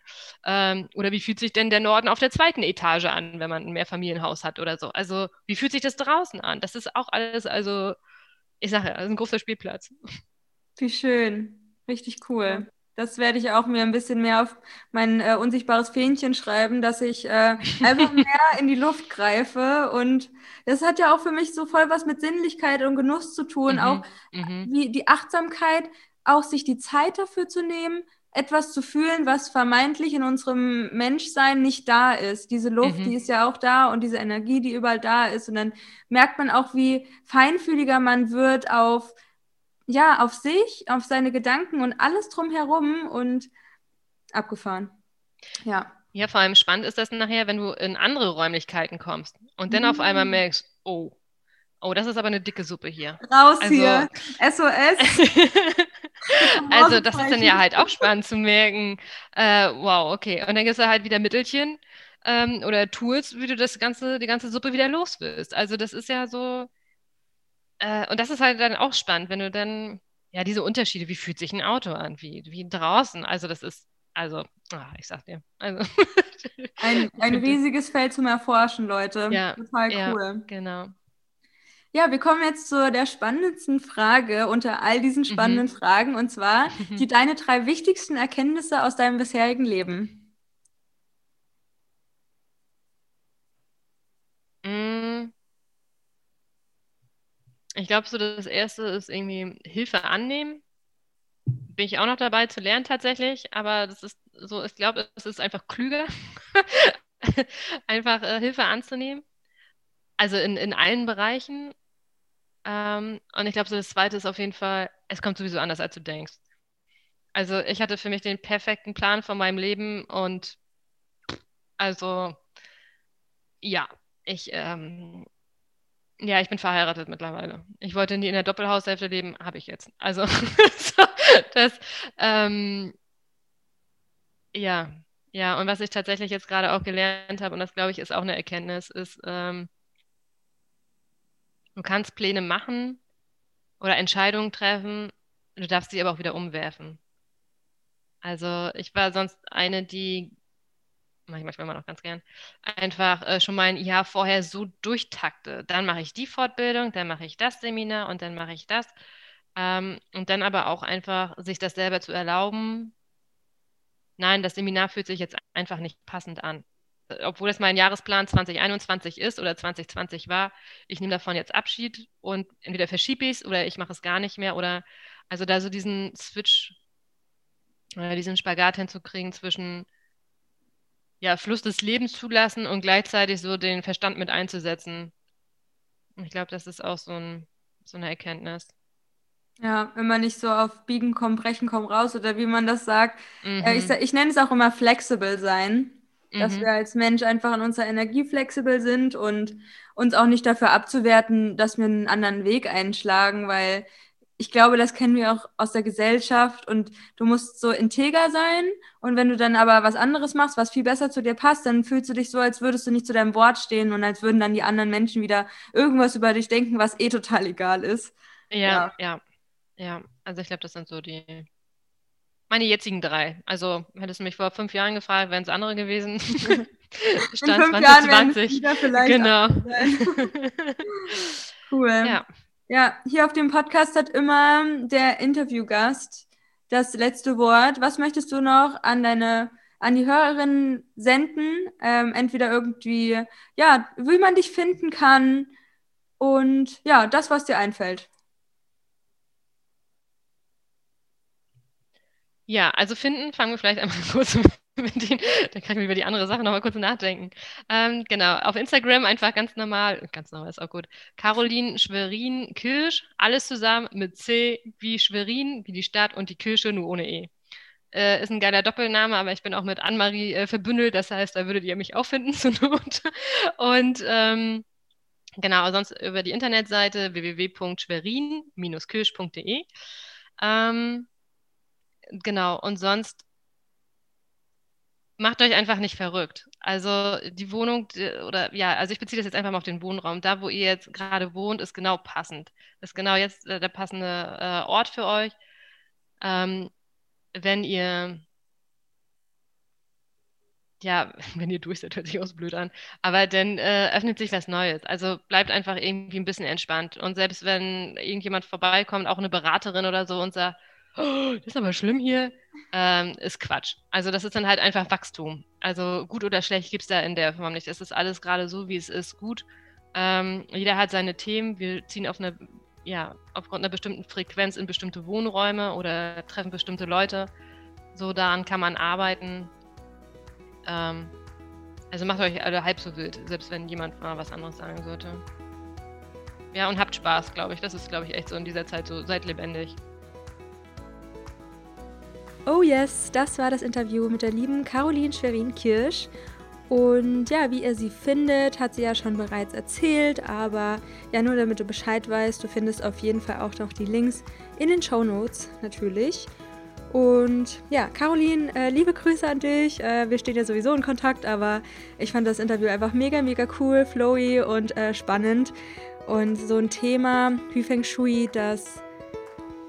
Ähm, oder wie fühlt sich denn der Norden auf der zweiten Etage an, wenn man ein Mehrfamilienhaus hat oder so? Also, wie fühlt sich das draußen an? Das ist auch alles, also, ich sage ja, das ist ein großer Spielplatz. Wie schön. Richtig cool. Das werde ich auch mir ein bisschen mehr auf mein äh, unsichtbares Fähnchen schreiben, dass ich äh, einfach mehr in die Luft greife. Und das hat ja auch für mich so voll was mit Sinnlichkeit und Genuss zu tun. Mhm, auch mhm. wie die Achtsamkeit, auch sich die Zeit dafür zu nehmen, etwas zu fühlen, was vermeintlich in unserem Menschsein nicht da ist. Diese Luft, mhm. die ist ja auch da und diese Energie, die überall da ist. Und dann merkt man auch, wie feinfühliger man wird auf ja, auf sich, auf seine Gedanken und alles drumherum und abgefahren. Ja. Ja, vor allem spannend ist das nachher, wenn du in andere Räumlichkeiten kommst und dann mhm. auf einmal mm. merkst, oh, oh, das ist aber eine dicke Suppe hier. Raus also, hier, SOS. also das ist dann ja halt auch spannend zu merken, äh, wow, okay. Und dann gibt es halt wieder Mittelchen ähm, oder Tools, wie du das ganze, die ganze Suppe wieder los wirst. Also das ist ja so, äh, und das ist halt dann auch spannend, wenn du dann, ja, diese Unterschiede, wie fühlt sich ein Auto an, wie, wie draußen, also das ist, also, ach, ich sag dir, also. ein, ein riesiges Feld zum Erforschen, Leute. Ja, Total cool. Ja, genau. Ja, wir kommen jetzt zu der spannendsten Frage unter all diesen spannenden mhm. Fragen, und zwar die deine drei wichtigsten Erkenntnisse aus deinem bisherigen Leben. Ich glaube, so das Erste ist irgendwie Hilfe annehmen. Bin ich auch noch dabei zu lernen tatsächlich, aber das ist so, ich glaube, es ist einfach klüger, einfach äh, Hilfe anzunehmen. Also in, in allen Bereichen. Ähm, und ich glaube, so das Zweite ist auf jeden Fall, es kommt sowieso anders, als du denkst. Also ich hatte für mich den perfekten Plan von meinem Leben und also ja, ich ähm, ja, ich bin verheiratet mittlerweile. Ich wollte nie in der Doppelhaushälfte leben, habe ich jetzt. Also, das, ähm, ja, ja, und was ich tatsächlich jetzt gerade auch gelernt habe, und das glaube ich ist auch eine Erkenntnis, ist, ähm, du kannst Pläne machen oder Entscheidungen treffen, du darfst sie aber auch wieder umwerfen. Also, ich war sonst eine, die mache ich manchmal immer noch ganz gern, einfach äh, schon mein Jahr vorher so durchtakte. Dann mache ich die Fortbildung, dann mache ich das Seminar und dann mache ich das. Ähm, und dann aber auch einfach sich das selber zu erlauben, nein, das Seminar fühlt sich jetzt einfach nicht passend an. Obwohl es mein Jahresplan 2021 ist oder 2020 war, ich nehme davon jetzt Abschied und entweder verschiebe ich es oder ich mache es gar nicht mehr oder also da so diesen Switch, äh, diesen Spagat hinzukriegen zwischen ja, Fluss des Lebens zulassen und gleichzeitig so den Verstand mit einzusetzen. Ich glaube, das ist auch so, ein, so eine Erkenntnis. Ja, wenn man nicht so auf Biegen komm, Brechen komm raus oder wie man das sagt. Mhm. Äh, ich, ich nenne es auch immer flexibel sein. Mhm. Dass wir als Mensch einfach in unserer Energie flexibel sind und uns auch nicht dafür abzuwerten, dass wir einen anderen Weg einschlagen, weil ich glaube, das kennen wir auch aus der Gesellschaft und du musst so integer sein und wenn du dann aber was anderes machst, was viel besser zu dir passt, dann fühlst du dich so, als würdest du nicht zu deinem Wort stehen und als würden dann die anderen Menschen wieder irgendwas über dich denken, was eh total egal ist. Ja, ja, ja. ja. Also ich glaube, das sind so die meine jetzigen drei. Also hättest du mich vor fünf Jahren gefragt, wären es andere gewesen. Stand In fünf 2020. Jahren vielleicht genau. cool. Ja. Ja, hier auf dem Podcast hat immer der Interviewgast das letzte Wort. Was möchtest du noch an deine, an die Hörerinnen senden? Ähm, entweder irgendwie, ja, wie man dich finden kann und ja, das, was dir einfällt. Ja, also finden, fangen wir vielleicht einmal kurz mit den, da kann ich über die andere Sache nochmal kurz nachdenken. Ähm, genau, auf Instagram einfach ganz normal, ganz normal ist auch gut. Caroline Schwerin Kirsch, alles zusammen mit C wie Schwerin, wie die Stadt und die Kirche, nur ohne E. Äh, ist ein geiler Doppelname, aber ich bin auch mit Annemarie äh, verbündelt, das heißt, da würdet ihr mich auch finden zur Not. Und ähm, genau, sonst über die Internetseite www.schwerin-kirsch.de. Ähm, genau, und sonst macht euch einfach nicht verrückt. Also die Wohnung oder ja, also ich beziehe das jetzt einfach mal auf den Wohnraum. Da, wo ihr jetzt gerade wohnt, ist genau passend. Ist genau jetzt äh, der passende äh, Ort für euch. Ähm, wenn ihr ja, wenn ihr durch seid, hört sich auch so blöd an, aber dann äh, öffnet sich was Neues. Also bleibt einfach irgendwie ein bisschen entspannt. Und selbst wenn irgendjemand vorbeikommt, auch eine Beraterin oder so und sagt, oh, das ist aber schlimm hier, ähm, ist Quatsch. Also das ist dann halt einfach Wachstum. Also gut oder schlecht gibt es da in der Form nicht. Es ist alles gerade so, wie es ist, gut. Ähm, jeder hat seine Themen. Wir ziehen auf eine, ja, aufgrund einer bestimmten Frequenz in bestimmte Wohnräume oder treffen bestimmte Leute. So daran kann man arbeiten. Ähm, also macht euch alle halb so wild, selbst wenn jemand mal was anderes sagen sollte. Ja, und habt Spaß, glaube ich. Das ist, glaube ich, echt so in dieser Zeit so. Seid lebendig. Oh yes, das war das Interview mit der lieben Caroline Schwerin-Kirsch. Und ja, wie ihr sie findet, hat sie ja schon bereits erzählt, aber ja, nur damit du Bescheid weißt, du findest auf jeden Fall auch noch die Links in den Show Notes natürlich. Und ja, Caroline, äh, liebe Grüße an dich. Äh, wir stehen ja sowieso in Kontakt, aber ich fand das Interview einfach mega, mega cool, flowy und äh, spannend. Und so ein Thema wie Feng Shui, das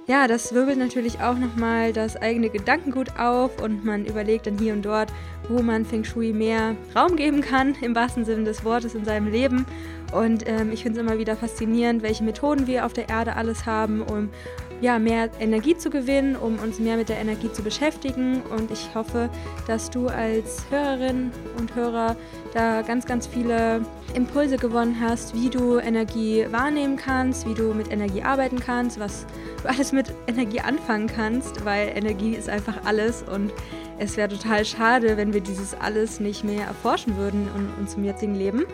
ja, das wirbelt natürlich auch nochmal das eigene Gedankengut auf und man überlegt dann hier und dort, wo man Feng Shui mehr Raum geben kann, im wahrsten Sinne des Wortes in seinem Leben. Und ähm, ich finde es immer wieder faszinierend, welche Methoden wir auf der Erde alles haben, um ja, mehr Energie zu gewinnen, um uns mehr mit der Energie zu beschäftigen. Und ich hoffe, dass du als Hörerin und Hörer da ganz, ganz viele Impulse gewonnen hast, wie du Energie wahrnehmen kannst, wie du mit Energie arbeiten kannst, was du alles mit Energie anfangen kannst, weil Energie ist einfach alles und es wäre total schade, wenn wir dieses alles nicht mehr erforschen würden in unserem jetzigen Leben.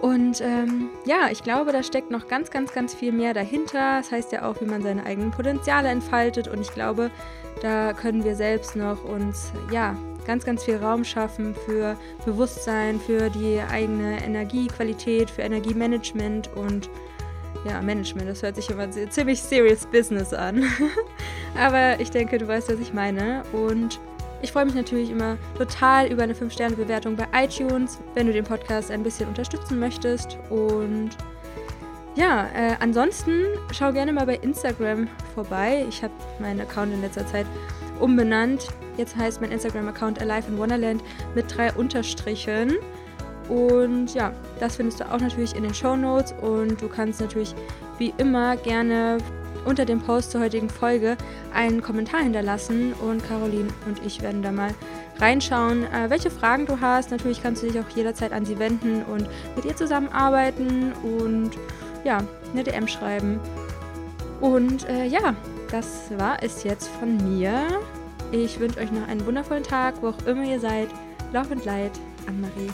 Und ähm, ja, ich glaube, da steckt noch ganz, ganz, ganz viel mehr dahinter. Das heißt ja auch, wie man seine eigenen Potenziale entfaltet. Und ich glaube, da können wir selbst noch uns ja ganz, ganz viel Raum schaffen für Bewusstsein, für die eigene Energiequalität, für Energiemanagement und ja, Management. Das hört sich immer ziemlich serious Business an. Aber ich denke, du weißt, was ich meine. Und ich freue mich natürlich immer total über eine 5-Sterne-Bewertung bei iTunes, wenn du den Podcast ein bisschen unterstützen möchtest. Und ja, äh, ansonsten schau gerne mal bei Instagram vorbei. Ich habe meinen Account in letzter Zeit umbenannt. Jetzt heißt mein Instagram-Account Alive in Wonderland mit drei Unterstrichen. Und ja, das findest du auch natürlich in den Show Notes. Und du kannst natürlich wie immer gerne unter dem Post zur heutigen Folge einen Kommentar hinterlassen und Caroline und ich werden da mal reinschauen, äh, welche Fragen du hast. Natürlich kannst du dich auch jederzeit an sie wenden und mit ihr zusammenarbeiten und ja, eine DM schreiben. Und äh, ja, das war es jetzt von mir. Ich wünsche euch noch einen wundervollen Tag, wo auch immer ihr seid. Love and Light, Anne-Marie.